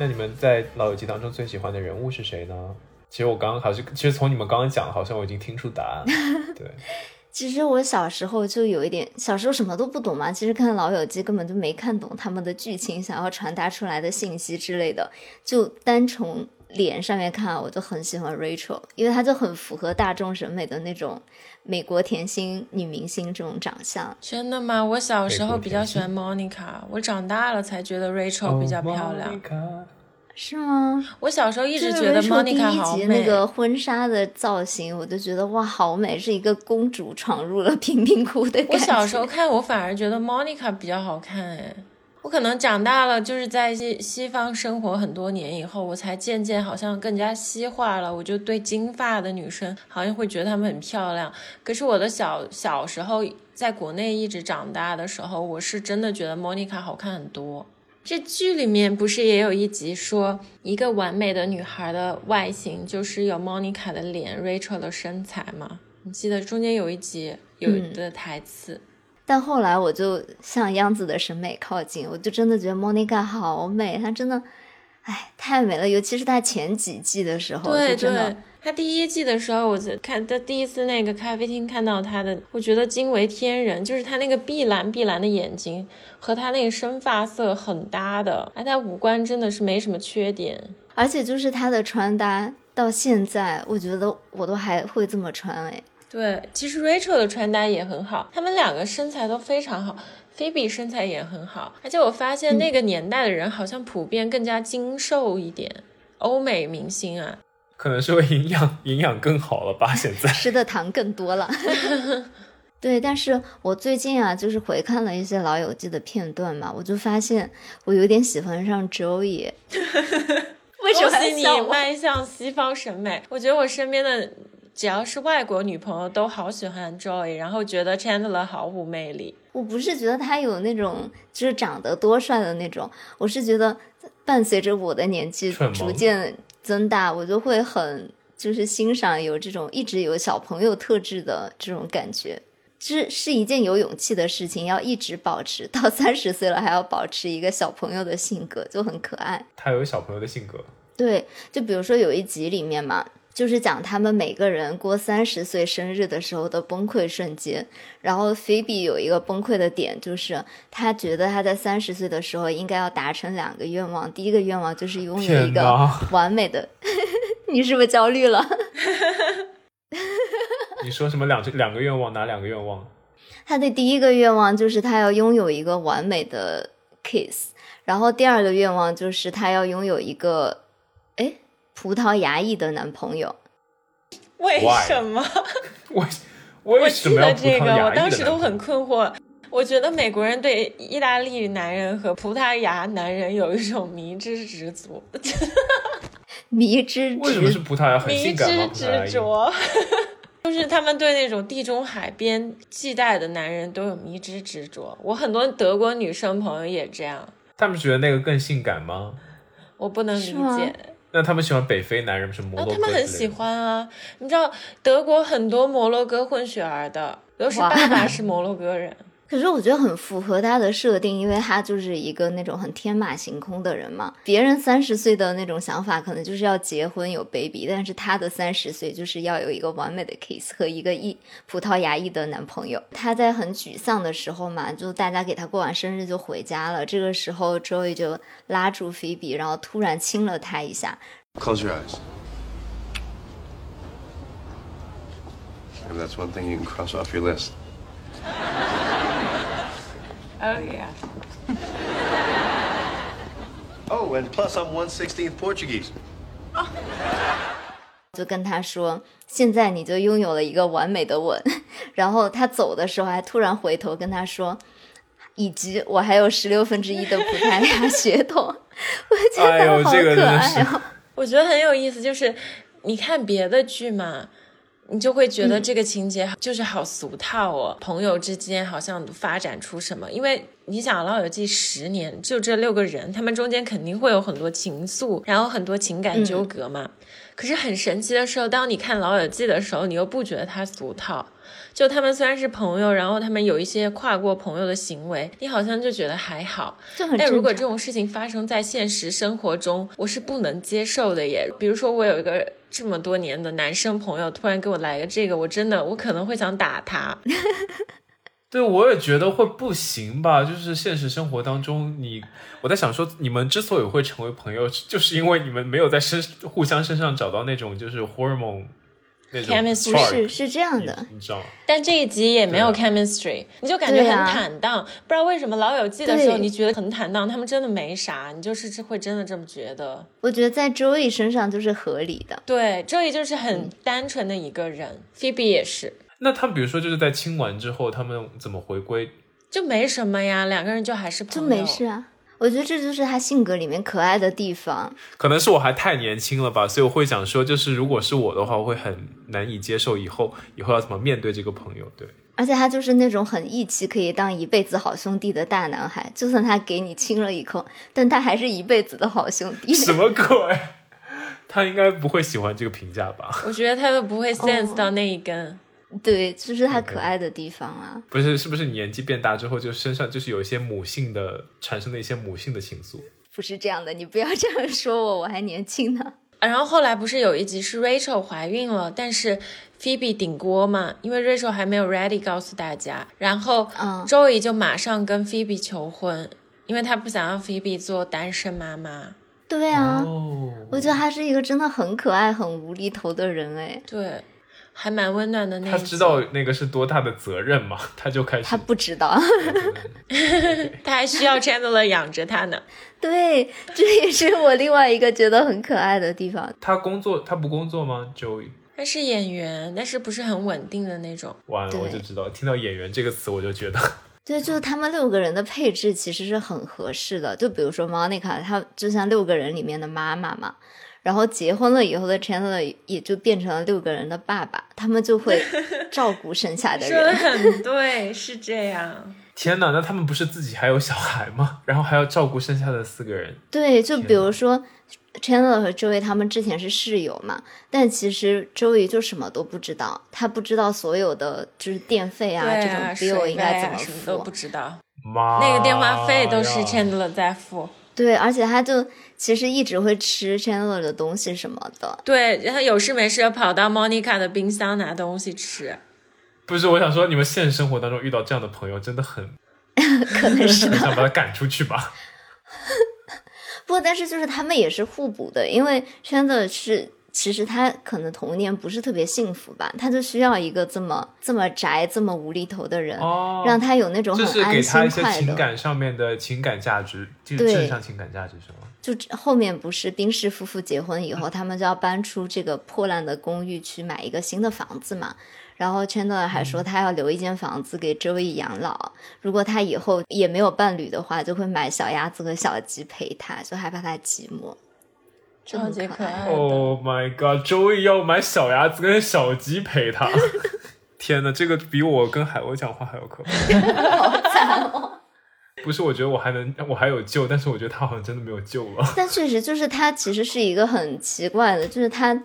那你们在《老友记》当中最喜欢的人物是谁呢？其实我刚刚好像，其实从你们刚刚讲，好像我已经听出答案了。对，其实我小时候就有一点，小时候什么都不懂嘛。其实看《老友记》根本就没看懂他们的剧情，想要传达出来的信息之类的，就单从脸上面看，我就很喜欢 Rachel，因为她就很符合大众审美的那种美国甜心女明星这种长相。真的吗？我小时候比较喜欢 Monica，我长大了才觉得 Rachel 比较漂亮。Monica 是吗？我小时候一直觉得 Monica 一好美。集那个婚纱的造型，我就觉得哇，好美，是一个公主闯入了 贫民窟的感觉。我小时候看，我反而觉得 Monica 比较好看哎。我可能长大了，就是在西西方生活很多年以后，我才渐渐好像更加西化了。我就对金发的女生好像会觉得她们很漂亮。可是我的小小时候在国内一直长大的时候，我是真的觉得 Monica 好看很多。这剧里面不是也有一集说，一个完美的女孩的外形就是有 Monica 的脸，Rachel 的身材吗？你记得中间有一集有嗯的台词。但后来我就向央子的审美靠近，我就真的觉得 Monica 好美，她真的，哎，太美了。尤其是她前几季的时候，对就真的对，他第一季的时候，我就看她第一次那个咖啡厅看到她的，我觉得惊为天人，就是她那个碧蓝碧蓝的眼睛和她那个深发色很搭的，哎，她五官真的是没什么缺点。而且就是她的穿搭，到现在我觉得我都还会这么穿哎。对，其实 Rachel 的穿搭也很好，他们两个身材都非常好。菲比身材也很好，而且我发现那个年代的人好像普遍更加精瘦一点。欧美明星啊，可能是会营养营养更好了吧？现在吃的糖更多了。对，但是我最近啊，就是回看了一些《老友记》的片段嘛，我就发现我有点喜欢上 Joey。为什么恭喜你？迈向西方审美。我觉得我身边的只要是外国女朋友都好喜欢 Joy，然后觉得 Chandler 毫无魅力。我不是觉得他有那种就是长得多帅的那种，我是觉得伴随着我的年纪逐渐增大，我就会很就是欣赏有这种一直有小朋友特质的这种感觉。是是一件有勇气的事情，要一直保持到三十岁了，还要保持一个小朋友的性格，就很可爱。他有小朋友的性格，对，就比如说有一集里面嘛，就是讲他们每个人过三十岁生日的时候的崩溃瞬间。然后菲比有一个崩溃的点，就是她觉得她在三十岁的时候应该要达成两个愿望，第一个愿望就是拥有一个完美的。你是不是焦虑了？你说什么两两个愿望？哪两个愿望？她的第一个愿望就是她要拥有一个完美的 kiss，然后第二个愿望就是她要拥有一个，哎，葡萄牙裔的男朋友。为什么？为我为什记么要这个，萄牙裔的我当时都很困惑。我觉得美国人对意大利男人和葡萄牙男人有一种迷之执着，迷之为什么是葡萄牙很迷性感吗？之执着。就是他们对那种地中海边系带的男人都有迷之执着。我很多德国女生朋友也这样，他们觉得那个更性感吗？我不能理解。那他们喜欢北非男人，是摩洛哥？他们很喜欢啊，你知道德国很多摩洛哥混血儿的，都是爸爸是摩洛哥人。可是我觉得很符合他的设定，因为他就是一个那种很天马行空的人嘛。别人三十岁的那种想法，可能就是要结婚有 baby，但是他的三十岁就是要有一个完美的 kiss 和一个裔葡萄牙裔的男朋友。他在很沮丧的时候嘛，就大家给他过完生日就回家了。这个时候，Joey 就拉住菲比，然后突然亲了他一下。Close your eyes. Maybe that's one thing you can cross off your list. Oh yeah，Oh, and plus I'm 116th Portuguese. 就跟他说：“现在你就拥有了一个完美的吻。”然后他走的时候还突然回头跟他说：“以及我还有十六分之一的葡萄牙血统。”我觉得好可爱哦。我觉得很有意思，就是你看别的剧嘛，你就会觉得这个情节就是好俗套哦，朋友之间好像发展出什么？因为你想《老友记》十年，就这六个人，他们中间肯定会有很多情愫，然后很多情感纠葛嘛。可是很神奇的时候，当你看《老友记》的时候，你又不觉得它俗套。就他们虽然是朋友，然后他们有一些跨过朋友的行为，你好像就觉得还好。但如果这种事情发生在现实生活中，我是不能接受的耶。比如说，我有一个这么多年的男生朋友，突然给我来个这个，我真的我可能会想打他。对，我也觉得会不行吧。就是现实生活当中，你我在想说，你们之所以会成为朋友，就是因为你们没有在身互相身上找到那种就是 hormone Chemistry 不是是这样的，你你知道吗？但这一集也没有 chemistry，、你就感觉很坦荡。不知道为什么《老友记》的时候你觉得很坦荡，他们真的没啥，你就是会真的这么觉得。我觉得在周易身上就是合理的。对，周易就是很单纯的一个人、p h o e b e 也是，那他们比如说就是在亲完之后，他们怎么回归？就没什么呀，两个人就还是朋就友。没事啊。我觉得这就是他性格里面可爱的地方。可能是我还太年轻了吧，所以我会想说，就是如果是我的话，我会很难以接受以后以后要怎么面对这个朋友。对，而且他就是那种很义气，可以当一辈子好兄弟的大男孩。就算他给你亲了一口，但他还是一辈子的好兄弟。什么鬼？他应该不会喜欢这个评价吧？我觉得他都不哦会 sense 到那一根。对，就是他可爱的地方啊。不是，是不是你年纪变大之后，就身上就是有一些母性的产生了一些母性的情愫？不是这样的，你不要这样说我，我还年轻呢。啊 然后后来不是有一集是 Rachel 怀孕了，但是 Phoebe 顶锅嘛，因为 Rachel 还没有 ready 告诉大家，然后嗯 Joey 就马上跟 Phoebe 求婚，因为他不想让 Phoebe 做单身妈妈。对啊，哦，我觉得他是一个真的很可爱、很无厘头的人哎。对，还蛮温暖的那。他知道那个是多大的责任吗，他就开始他不知道，他还需要 Chandler 养着他呢。对，这也是我另外一个觉得很可爱的地方。他工作，他不工作吗？Joey，他是演员，但是不是很稳定的那种。完了，我就知道，听到演员这个词，我就觉得对，就是他们六个人的配置其实是很合适的。就比如说 Monica，她就像六个人里面的妈妈嘛。然后结婚了以后的 Chandler 也就变成了六个人的爸爸，他们就会照顾剩下的说的人。很对，是这样。天哪，那他们不是自己还有小孩吗？然后还要照顾剩下的四个人，对，就比如说 Chandler 和 Joey 他们之前是室友嘛，但其实 Joey 就什么都不知道，他不知道所有的就是电费啊对这种啊，bill 应该怎么啊什么都不。知道，妈那个电话费都是呀 Chandler 在付。对，而且他就其实一直会吃 Chandler 的东西什么的。对，然后有事没事跑到 Monica 的冰箱拿东西吃。不是，我想说，你们现实生活当中遇到这样的朋友，真的很 可能是想把他赶出去吧？不过，但是就是他们也是互补的，因为 Chandler 是其实他可能童年不是特别幸福吧，他就需要一个这么这么宅、这么无厘头的人，哦，让他有那种就是给他一些。情感上面的情感价值，就对正向情感价值是吗？就后面不是宾士夫妇结婚以后，他们就要搬出这个破烂的公寓去买一个新的房子嘛。然后 Chandler 还说他要留一间房子给 Joey 养老，如果他以后也没有伴侣的话，就会买小鸭子和小鸡陪他，就害怕他寂寞。就超很可爱级可爱的。Oh my god！Joey 要买小鸭子跟小鸡陪他。天哪，这个比我跟海鸥讲话还要可怕。好惨哦！不是，我觉得我还能，我还有救，但是我觉得他好像真的没有救了。但确实就是他其实是一个很奇怪的，就是他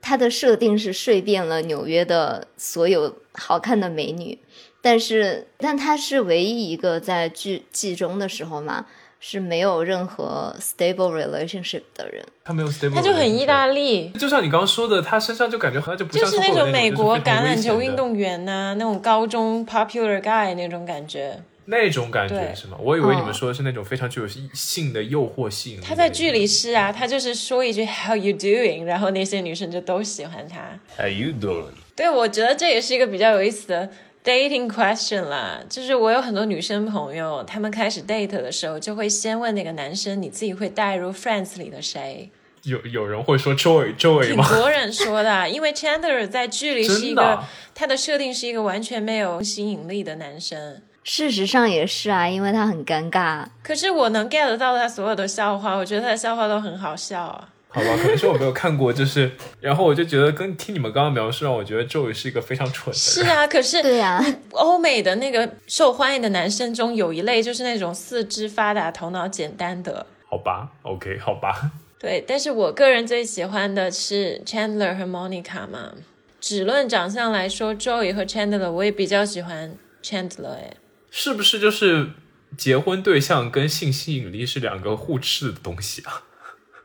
他的设定是睡遍了纽约的所有好看的美女，但是但他是唯一一个在剧剧中的时候嘛是没有任何 stable relationship 的人。他没有 stable，他就很意大利。就像你刚刚说的，他身上就感觉好像就不就是那那种美国橄榄球运动员呐、那种高中 popular guy 那种感觉。那种感觉是吗？我以为你们哦说的是那种非常具有性的诱惑吸引力的那种。他在剧里是啊，他就是说一句 How you doing，然后那些女生就都喜欢他。How you doing? 对，我觉得这也是一个比较有意思的 dating question 啦。就是我有很多女生朋友，她们开始 date 的时候，就会先问那个男生，你自己会带入 Friends 里的谁？有有人会说 Joy Joy 挺吗？多人说的，因为 Chandler 在剧里是一个他的设定是一个完全没有吸引力的男生。事实上也是啊，因为他很尴尬。可是我能 get 到他所有的笑话，我觉得他的笑话都很好笑啊。好吧，可能是我没有看过，就是，然后我就觉得跟听你们刚刚描述，让我觉得 Joy 是一个非常蠢的人。是啊，可是对呀、欧美的那个受欢迎的男生中有一类就是那种四肢发达、头脑简单的。好吧，OK，好吧，对，但是我个人最喜欢的是 Chandler 和 Monica 嘛。只论长相来说，Joey 和 Chandler 我也比较喜欢 Chandler 哎。是不是就是结婚对象跟性吸引力是两个互斥的东西啊？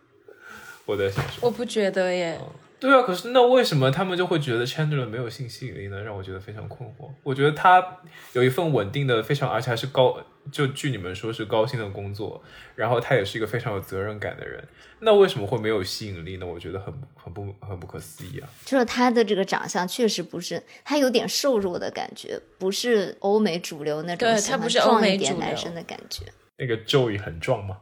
我在想说，我不觉得耶，对啊，可是那为什么他们就会觉得 Chandler 没有性吸引力呢？让我觉得非常困惑。我觉得他有一份稳定的、非常而且还是高，就据你们说是高薪的工作，然后他也是一个非常有责任感的人，那为什么会没有吸引力呢？我觉得很很不很不可思议啊！就是他的这个长相确实不是，他有点瘦弱的感觉，不是欧美主流那种对喜欢他不是欧壮美主流一点男生的感觉。那个 Joey 很壮吗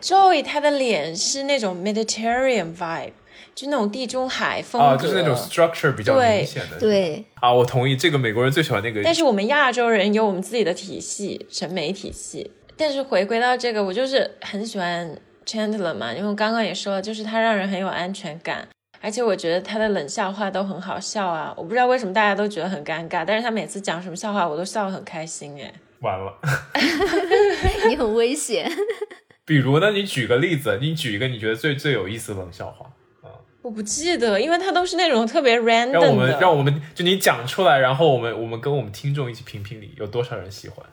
？Joey 他的脸是那种 Mediterranean vibe，就那种地中海风格，啊，就是那种 structure 比较明显的。对，啊，我同意，这个美国人最喜欢那个。但是我们亚洲人有我们自己的体系、审美体系。但是回归到这个，我就是很喜欢 Chandler 嘛，因为我刚刚也说了，就是他让人很有安全感，而且我觉得他的冷笑话都很好笑啊。我不知道为什么大家都觉得很尴尬，但是他每次讲什么笑话，我都笑得很开心哎。完了 你很危险。比如呢，你举个例子，你举一个你觉得最最有意思的冷笑话，我不记得，因为他都是那种特别 random 的。让我们让我们就你讲出来，然后我们我们跟我们听众一起评评理，有多少人喜欢？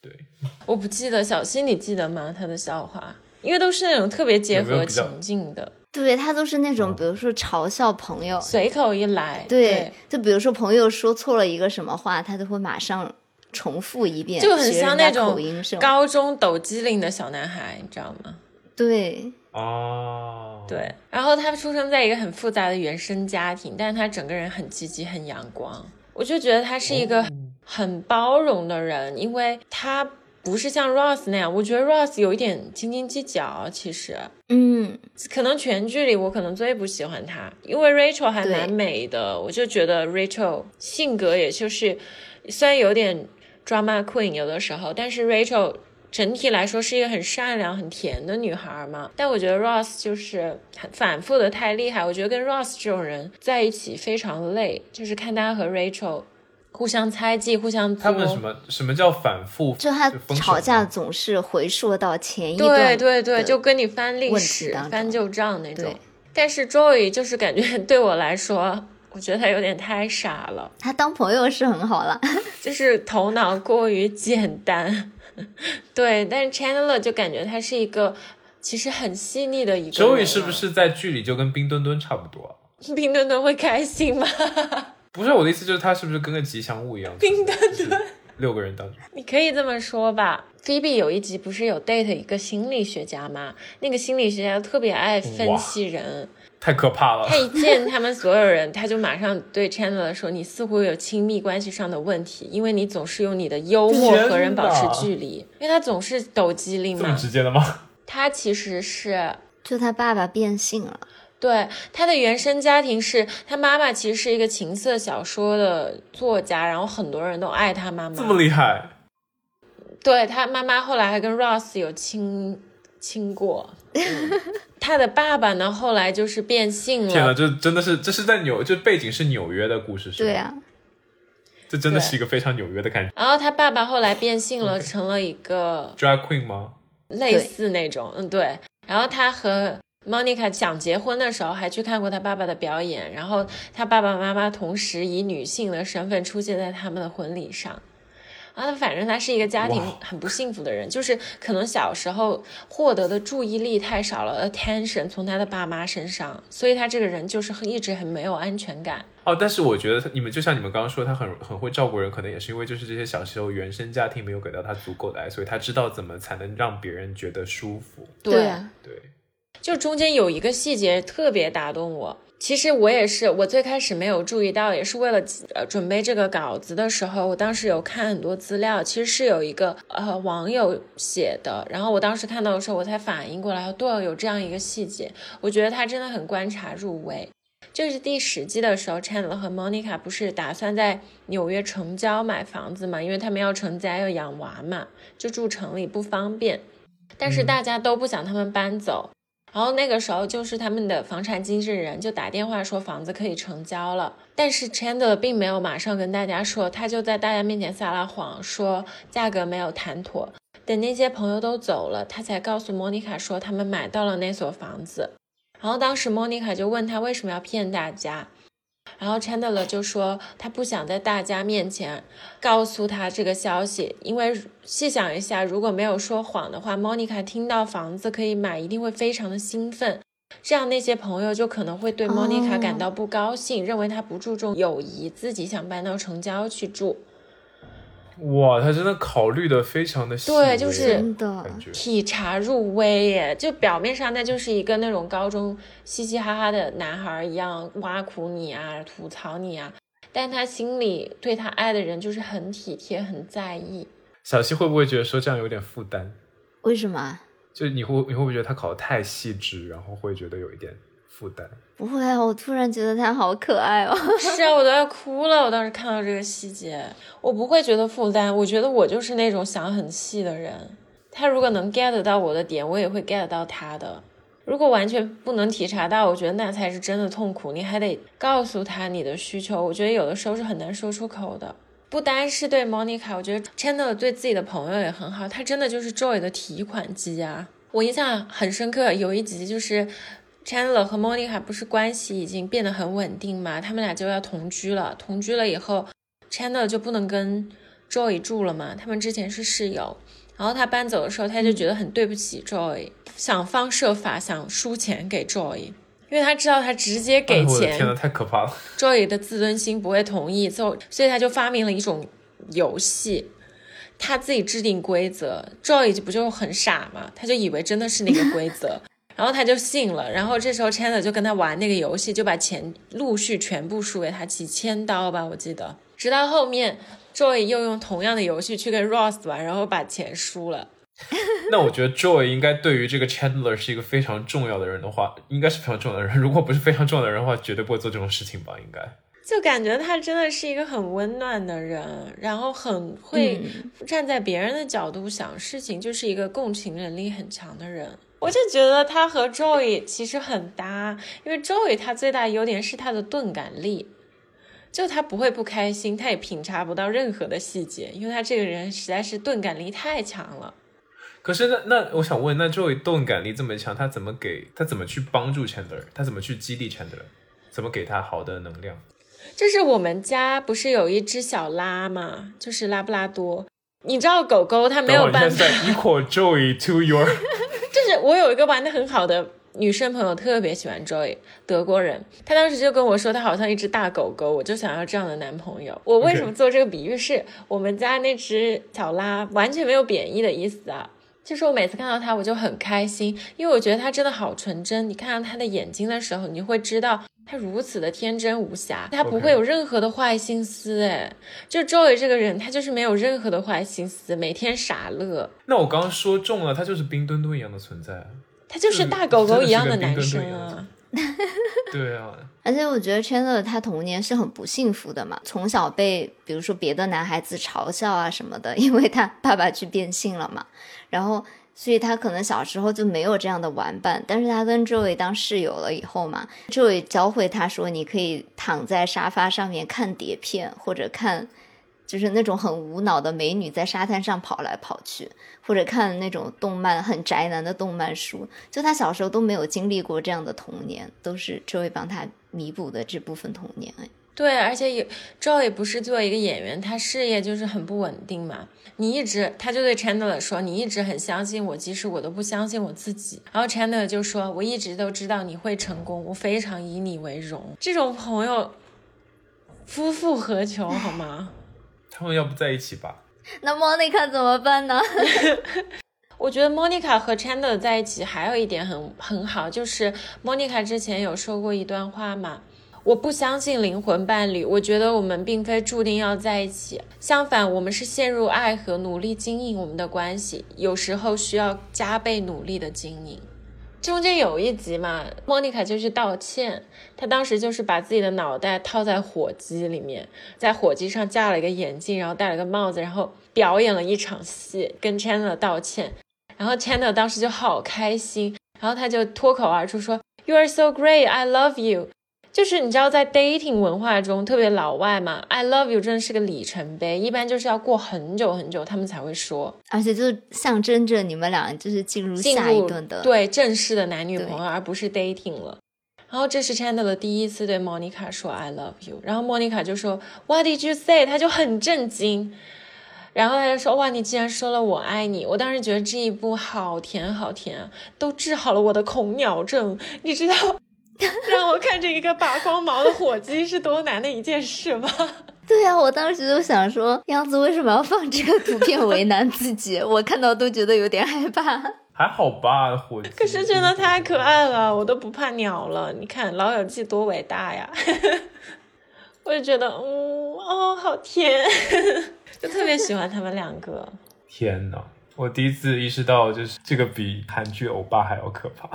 对，我不记得，小新你记得吗？他的笑话，因为都是那种特别结合情境的，对他都是那嗯种，比如说嘲笑朋友，随口一来。对，就比如说朋友说错了一个什么话，他都会马上重复一遍，就很像那种？高中抖机灵的小男孩，你知道吗？对，哦，对，然后他出生在一个很复杂的原生家庭，但是他整个人很积极、很阳光。我就觉得他是一个很包容的人，因为他不是像 Ross 那样，我觉得 Ross 有一点斤斤计较。其实，嗯，可能全剧里我可能最不喜欢他，因为 Rachel 还蛮美的，我就觉得 Rachel 性格也就是虽然有点 drama queen 有的时候，但是 Rachel 整体来说是一个很善良、很甜的女孩嘛。但我觉得 Ross 就是很反复的太厉害，我觉得跟 Ross 这种人在一起非常累，就是看他和 Rachel 互相猜忌、互相他们什么什么叫反复？就他吵架总是回溯到前一对段，对对对，就跟你翻历史翻旧账那种。但是 Joey 就是感觉 对我来说，我觉得他有点太傻了，他当朋友是很好了，就是头脑过于简单。对，但是 Chandler 就感觉他是一个其实很细腻的一个人啊。Joey 是不是在剧里就跟冰墩墩差不多啊？冰墩墩会开心吗？不是我的意思，就是他是不是跟个吉祥物一样？冰墩墩六个人当中，你可以这么说吧。Phoebe 有一集不是有 date 一个心理学家吗？那个心理学家特别爱分析人，太可怕了他。一见他们所有人，他就马上对 Chandler 说：“你似乎有亲密关系上的问题，因为你总是用你的幽默和人保持距离，因为他总是抖机灵这么。直接的吗？他其实是就他爸爸变性了，对他的原生家庭是他妈妈其实是一个情色小说的作家，然后很多人都爱他妈妈。这么厉害？对他妈妈后来还跟 Ross 有亲亲过。嗯 他的爸爸呢，后来就是变性了天呐，这真的是这是在纽，这背景是纽约的故事，是吗？对啊，这真的是一个非常纽约的感觉。然后他爸爸后来变性了，成了一个 Drag Queen 吗？类似那种，嗯，对。然后他和 Monica 想结婚的时候，还去看过他爸爸的表演。然后他爸爸妈妈同时以女性的身份出现在他们的婚礼上。啊，反正他是一个家庭很不幸福的人，就是可能小时候获得的注意力太少了，attention 从他的爸妈身上，所以他这个人就是很一直很没有安全感。哦，但是我觉得你们就像你们刚刚说，他很很会照顾人，可能也是因为就是这些小时候原生家庭没有给到他足够的爱，所以他知道怎么才能让别人觉得舒服。对啊，对，就中间有一个细节特别打动我。其实我也是，我最开始没有注意到，也是为了呃准备这个稿子的时候，我当时有看很多资料，其实是有一个呃网友写的，然后我当时看到的时候，我才反应过来，对，有这样一个细节，我觉得他真的很观察入微。就是第十季的时候，Chandler 和 Monica 不是打算在纽约城郊买房子嘛，因为他们要成家要养娃嘛，就住城里不方便，但是大家都不想他们搬走。然后那个时候，就是他们的房产经纪人就打电话说房子可以成交了，但是 Chandler 并没有马上跟大家说，他就在大家面前撒了谎，说价格没有谈妥。等那些朋友都走了，他才告诉莫妮卡说他们买到了那所房子。然后当时莫妮卡就问他为什么要骗大家，然后 Chandler 就说他不想在大家面前告诉他这个消息，因为细想一下，如果没有说谎的话，Monica 听到房子可以买，一定会非常的兴奋。这样那些朋友就可能会对哦 Monica 感到不高兴，认为她不注重友谊，自己想搬到城郊去住。哇，他真的考虑的非常的细微，对就是真的感觉体察入微耶，就表面上那就是一个那种高中嘻嘻哈哈的男孩一样挖苦你啊、吐槽你啊，但他心里对他爱的人就是很体贴、很在意。小西会不会觉得说这样有点负担？为什么啊？就你会你会不会觉得他考的太细致，然后会觉得有一点负担？不会啊，我突然觉得他好可爱哦。是啊，我都要哭了。我当时看到这个细节，我不会觉得负担，我觉得我就是那种想很细的人。他如果能 get 到我的点，我也会 get 到他的。如果完全不能体察到，我觉得那才是真的痛苦。你还得告诉他你的需求，我觉得有的时候是很难说出口的。不单是对 Monica，我觉得 Chandler 对自己的朋友也很好，他真的就是 Joy 的提款机啊！我印象很深刻，有一集就是 Chandler 和 Monica 不是关系已经变得很稳定嘛，他们俩就要同居了。同居了以后，Chandler 就不能跟 Joy 住了嘛，他们之前是室友。然后他搬走的时候，他就觉得很对不起 Joy，想方设法想输钱给 Joy，因为他知道他直接给钱哎我的天呐，太可怕了！Joy 的自尊心不会同意，所所以他就发明了一种游戏，他自己制定规则，Joy 就不就很傻嘛，他就以为真的是那个规则，然后他就信了，然后这时候 Chandler 就跟他玩那个游戏，就把钱陆续全部输给他，几千刀吧，我记得，直到后面 Joy 又用同样的游戏去跟 Ross 玩，然后把钱输了。那我觉得 Joy 应该对于这个 Chandler 是一个非常重要的人的话，应该是非常重要的人。如果不是非常重要的人的话，绝对不会做这种事情吧？应该。就感觉他真的是一个很温暖的人，然后很会站在别人的角度想事情，就是一个共情能力很强的人。我就觉得他和 Joey 其实很搭，因为 Joey 他最大优点是他的钝感力，就他不会不开心，他也品察不到任何的细节，因为他这个人实在是钝感力太强了。可是那那我想问，那 Joy 钝感力这么强，他怎么给他怎么去帮助 Chandler？他怎么去激励 Chandler？怎么给他好的能量？就是我们家不是有一只小拉嘛，就是拉布拉多。你知道狗狗它没有办法 equal Joy to your 就是我有一个玩的很好的女生朋友，特别喜欢 Joy，德国人。她当时就跟我说，她好像一只大狗狗，我就想要这样的男朋友。我为什么做这个比喻是？我们家那只小拉完全没有贬义的意思啊。就是我每次看到它，我就很开心，因为我觉得它真的好纯真。你看到它的眼睛的时候，你会知道它如此的天真无瑕，他不会有任何的坏心思。哎，就 Joy 这个人，他就是没有任何的坏心思，每天傻乐。那我刚刚说中了，他就是冰墩墩一样的存在。他就是大狗狗一样的男生啊。对啊，而且我觉得 Chandler 他童年是很不幸福的嘛，从小被比如说别的男孩子嘲笑啊什么的，因为他爸爸去变性了嘛，然后所以他可能小时候就没有这样的玩伴。但是他跟 Joey 当室友了以后嘛，Joey 教会他说，你可以躺在沙发上面看碟片，或者看就是那种很无脑的美女在沙滩上跑来跑去，或者看那种动漫很宅男的动漫书。就他小时候都没有经历过这样的童年，都是 Joey 帮他弥补的这部分童年。对，而且也 Joey 不是作为一个演员，他事业就是很不稳定嘛。你一直，他就对 Chandler 说，你一直很相信我，即使我都不相信我自己。然后 Chandler 就说，我一直都知道你会成功，我非常以你为荣。这种朋友，夫复何求，好吗？他们要不在一起吧？那 Monica 怎么办呢？我觉得 Monica 和 Chandler 在一起还有一点很很好，就是 Monica 之前有说过一段话嘛，我不相信灵魂伴侣，我觉得我们并非注定要在一起，相反，我们是陷入爱河，努力经营我们的关系，有时候需要加倍努力的经营。中间有一集嘛莫妮卡就去道歉，她当时就是把自己的脑袋套在火机里面，在火机上架了一个眼镜，然后戴了个帽子，然后表演了一场戏，跟 Chandler 道歉。然后 Chandler 当时就好开心，然后他就脱口而出说：“You are so great, I love you。”就是你知道，在 dating 文化中特别老外嘛，“I love you” 真的是个里程碑，一般就是要过很久很久他们才会说。而且就象征着你们俩就是进入下一入顿的对正式的男女朋友，而不是 dating 了。然后这是 Chandler 第一次对 Monica 说 I love you，然后 Monica 就说 What did you say？他就很震惊。然后他就说：“哇，你竟然说了我爱你！”我当时觉得这一部好甜好甜啊，都治好了我的恐鸟症。你知道 让我看着一个拔光毛的火鸡是多难的一件事吗？对呀、我当时就想说，杨子为什么要放这个图片为难自己？我看到都觉得有点害怕。还好吧，火鸡。可是真的太可爱了，我都不怕鸟了。你看《老友记》多伟大呀！我就觉得，嗯，哦，好甜，就特别喜欢他们两个。天呐！我第一次意识到，就是这个比韩剧欧巴还要可怕。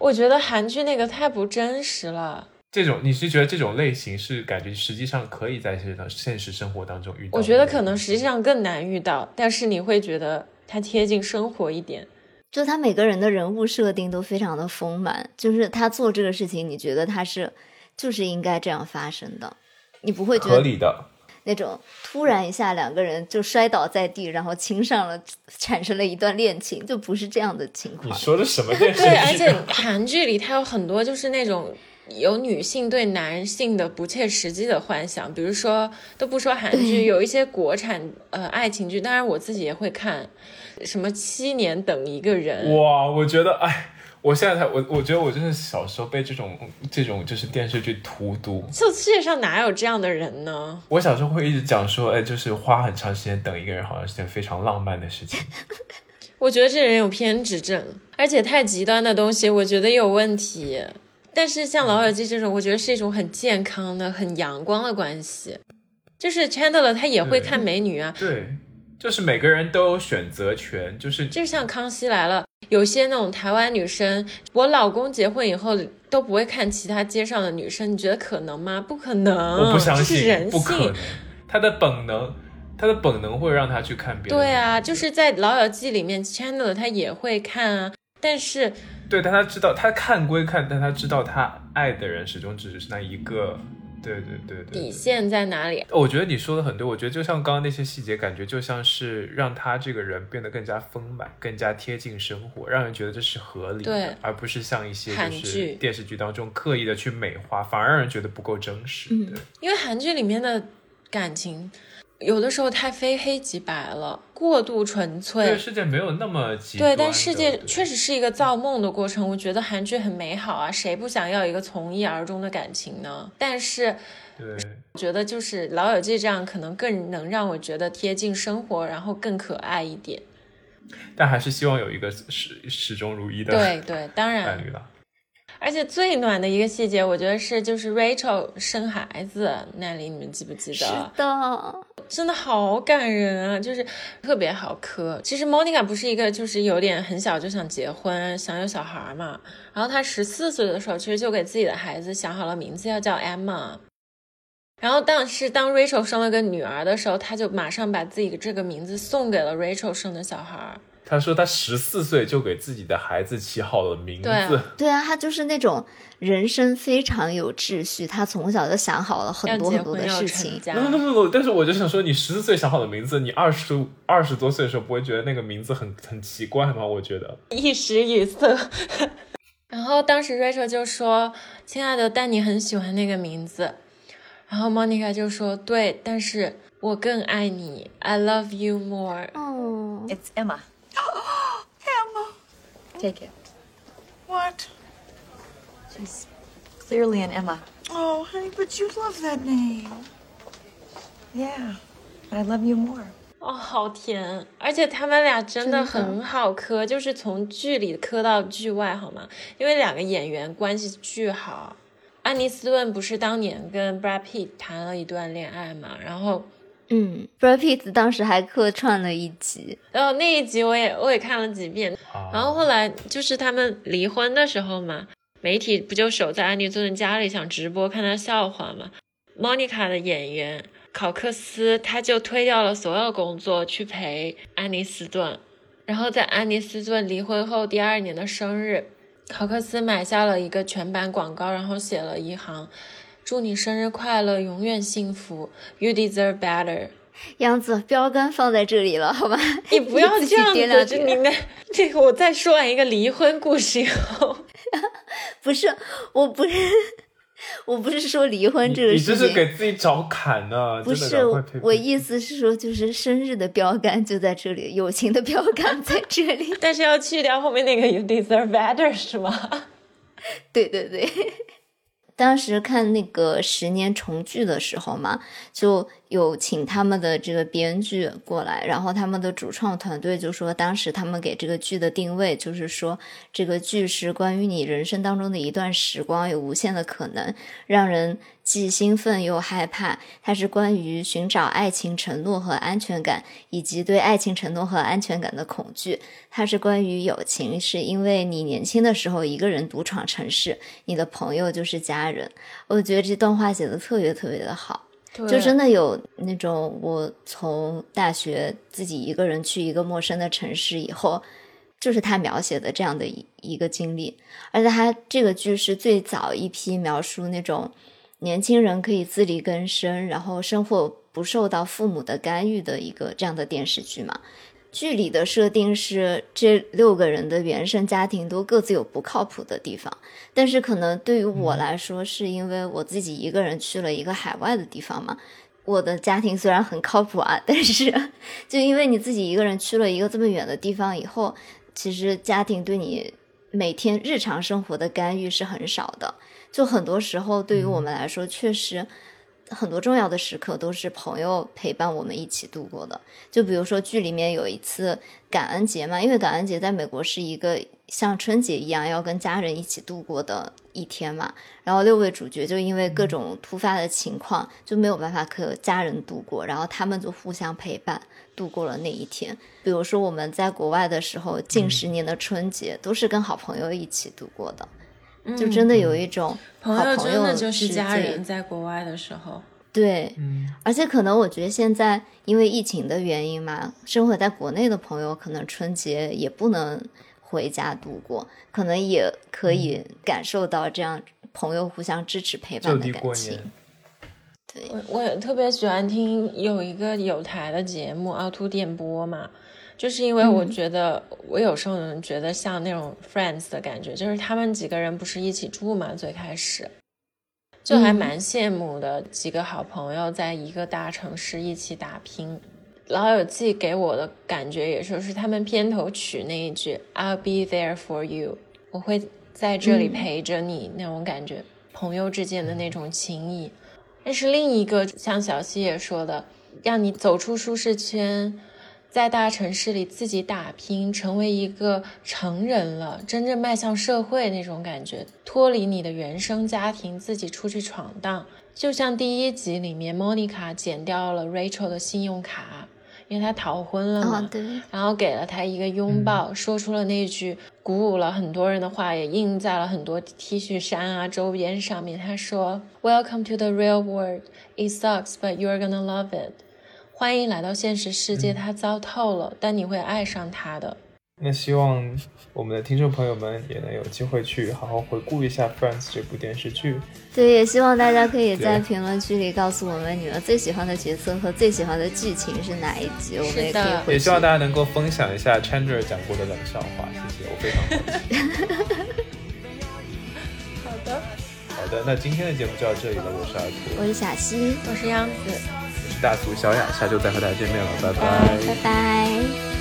我觉得韩剧那个太不真实了。这种你是觉得这种类型是感觉实际上可以在现实现实生活当中遇到？我觉得可能实际上更难遇到，但是你会觉得它贴近生活一点。就他每个人的人物设定都非常的丰满，就是他做这个事情，你觉得他是就是应该这样发生的，你不会觉得合理的。那种突然一下两个人就摔倒在地，然后亲上了，产生了一段恋情，就不是这样的情况。你说的什么电视剧？对，而且韩剧里它有很多就是那种有女性对男性的不切实际的幻想，比如说都不说韩剧，有一些国产呃爱情剧，当然我自己也会看，什么七年等一个人，哇，我觉得，哎，我现在才我我觉得我真的小时候被这种这种就是电视剧荼毒。这世界上哪有这样的人呢？我小时候会一直讲说，哎，就是花很长时间等一个人，好像是件非常浪漫的事情。我觉得这人有偏执症，而且太极端的东西，我觉得有问题。但是像《老友记》这种，我觉得是一种很健康的、很阳光的关系。就是 Chandler 他也会看美女啊，对，就是每个人都有选择权，就是就像《康熙来了》，有些那种台湾女生，我老公结婚以后都不会看其他街上的女生，你觉得可能吗？不可能，我不相这是信，人不可性能。。他的本能，他的本能会让他去看别人。对啊，就是在《老友记》里面，Chandler 他也会看啊，但是对，但他知道他看归看，但他知道他爱的人始终只是那一个。对对对对对底线在哪里？我觉得你说的很对，我觉得就像刚刚那些细节，感觉就像是让他这个人变得更加丰满，更加贴近生活，让人觉得这是合理的，对而不是像一些就是电视剧当中刻意的去美化，反而让人觉得不够真实。因为韩剧里面的感情有的时候太非黑即白了，过度纯这粹个。世界没有那么极端对，但世界确实是一个造梦的过程。我觉得韩剧很美好啊，谁不想要一个从一而终的感情呢？但是对我觉得就是《老友记》这样，可能更能让我觉得贴近生活，然后更可爱一点。但还是希望有一个始始终如一的对对，当伴然，侣了。而且最暖的一个细节，我觉得是就是 Rachel 生孩子那里，你们记不记得是？的，真的好感人啊，就是特别好磕。其实 Monica 不是一个就是有点很小就想结婚、想有小孩嘛，然后她十四岁的时候，其实就给自己的孩子想好了名字，要叫 Emma。然后，但是当 Rachel 生了个女儿的时候，她就马上把自己的这个名字送给了 Rachel 生的小孩。他说他十四岁就给自己的孩子起好了名字，对啊对啊，他就是那种人生非常有秩序，他从小就想好了很多很多的事情。不不不不，但是我就想说，你十四岁想好的名字，你二十二十多岁的时候不会觉得那个名字很很奇怪吗？我觉得，一时语塞。然后当时 Rachel 就说：“亲爱的，但你很喜欢那个名字。”然后 Monica 就说：“对，但是我更爱你，I love you more。哦，It's. Emma. Take it. What? She's clearly an Emma. Oh, honey, but you love that name. Yeah, but I love you more. 哦，好甜！而且他们俩真的真的很好磕，就是从剧里磕到剧外，好吗？因为两个演员关系巨好。安妮斯顿不是当年跟 Brad Pitt 谈了一段恋爱嘛，然后嗯，Brad Pitt 当时还客串了一集，然后那一集我也我也看了几遍，啊。然后后来就是他们离婚的时候嘛，媒体不就守在安妮斯顿家里想直播看他笑话嘛？Monica 的演员考克斯他就推掉了所有工作去陪安妮斯顿，然后在安妮斯顿离婚后第二年的生日，考克斯买下了一个全版广告，然后写了一行：“祝你生日快乐，永远幸福，You deserve better。”杨子标杆放在这里了，好吧？你不要这样子，你那 这个，我再说完一个离婚故事以后，不是，我不是，我不是说离婚这个你事情，这是给自己找坎呢、不是我意思是说，就是生日的标杆就在这里，友情的标杆在这里。但是要去掉后面那个 you deserve better 是吗？对对对，当时看那个十年重聚的时候嘛，就有请他们的这个编剧过来，然后他们的主创团队就说，当时他们给这个剧的定位就是说，这个剧是关于你人生当中的一段时光，有无限的可能，让人既兴奋又害怕。它是关于寻找爱情承诺和安全感，以及对爱情承诺和安全感的恐惧。它是关于友情，是因为你年轻的时候一个人独闯城市，你的朋友就是家人。我觉得这段话写的特别特别的好。就真的有那种我从大学自己一个人去一个陌生的城市以后，就是他描写的这样的一一个经历，而且他这个剧是最早一批描述那种年轻人可以自力更生，然后生活不受到父母的干预的一个这样的电视剧嘛。剧里的设定是这六个人的原生家庭都各自有不靠谱的地方，但是可能对于我来说，是因为我自己一个人去了一个海外的地方嘛。我的家庭虽然很靠谱啊，但是就因为你自己一个人去了一个这么远的地方以后，其实家庭对你每天日常生活的干预是很少的。就很多时候对于我们来说，确实。很多重要的时刻都是朋友陪伴我们一起度过的。就比如说剧里面有一次感恩节嘛，因为感恩节在美国是一个像春节一样要跟家人一起度过的一天嘛。然后六位主角就因为各种突发的情况就没有办法和家人度过，然后他们就互相陪伴度过了那一天。比如说我们在国外的时候，近十年的春节都是跟好朋友一起度过的。就真的有一种朋好朋友友真的就是家人，在国外的时候，对，嗯而且可能我觉得现在因为疫情的原因嘛，生活在国内的朋友可能春节也不能回家度过，可能也可以感受到这样朋友互相支持陪伴的感情。。对，我我也特别喜欢听有一个有台的节目《凹凸电波》嘛，就是因为我觉得、我有时候能觉得像那种 Friends 的感觉，就是他们几个人不是一起住嘛，最开始就还嗯。蛮羡慕的，几个好朋友在一个大城市一起打拼。老友记给我的感觉也就是他们片头曲那一句 "I'll be there for you"，我会在这里嗯。陪着你、那种感觉，朋友之间的那种情谊。但是另一个像小溪也说的，让你走出舒适圈，在大城市里自己打拼，成为一个成人了，真正迈向社会那种感觉，脱离你的原生家庭，自己出去闯荡。就像第一集里面，，Monica 剪掉了 Rachel 的信用卡，因为她逃婚了嘛。然后给了她一个拥抱，说出了那句鼓舞了很多人的话，也印在了很多 T 恤衫啊周边上面。她说：“Welcome to the real world. It sucks, but you're gonna love it.” 欢迎来到现实世界，它糟透了，但你会爱上它的。那希望我们的听众朋友们也能有机会去好好回顾一下《Friends》这部电视剧。对，也希望大家可以在评论区里告诉我们你们最喜欢的角色和最喜欢的剧情是哪一集，我们也可以是的也希望大家能够分享一下 Chandler 讲过的冷笑话，谢谢，我非常好奇。好的，好的，那今天的节目就到这里了，我是阿图，我是小溪，我是杨子，大厨小雅，下周再和大家见面了，拜拜拜拜。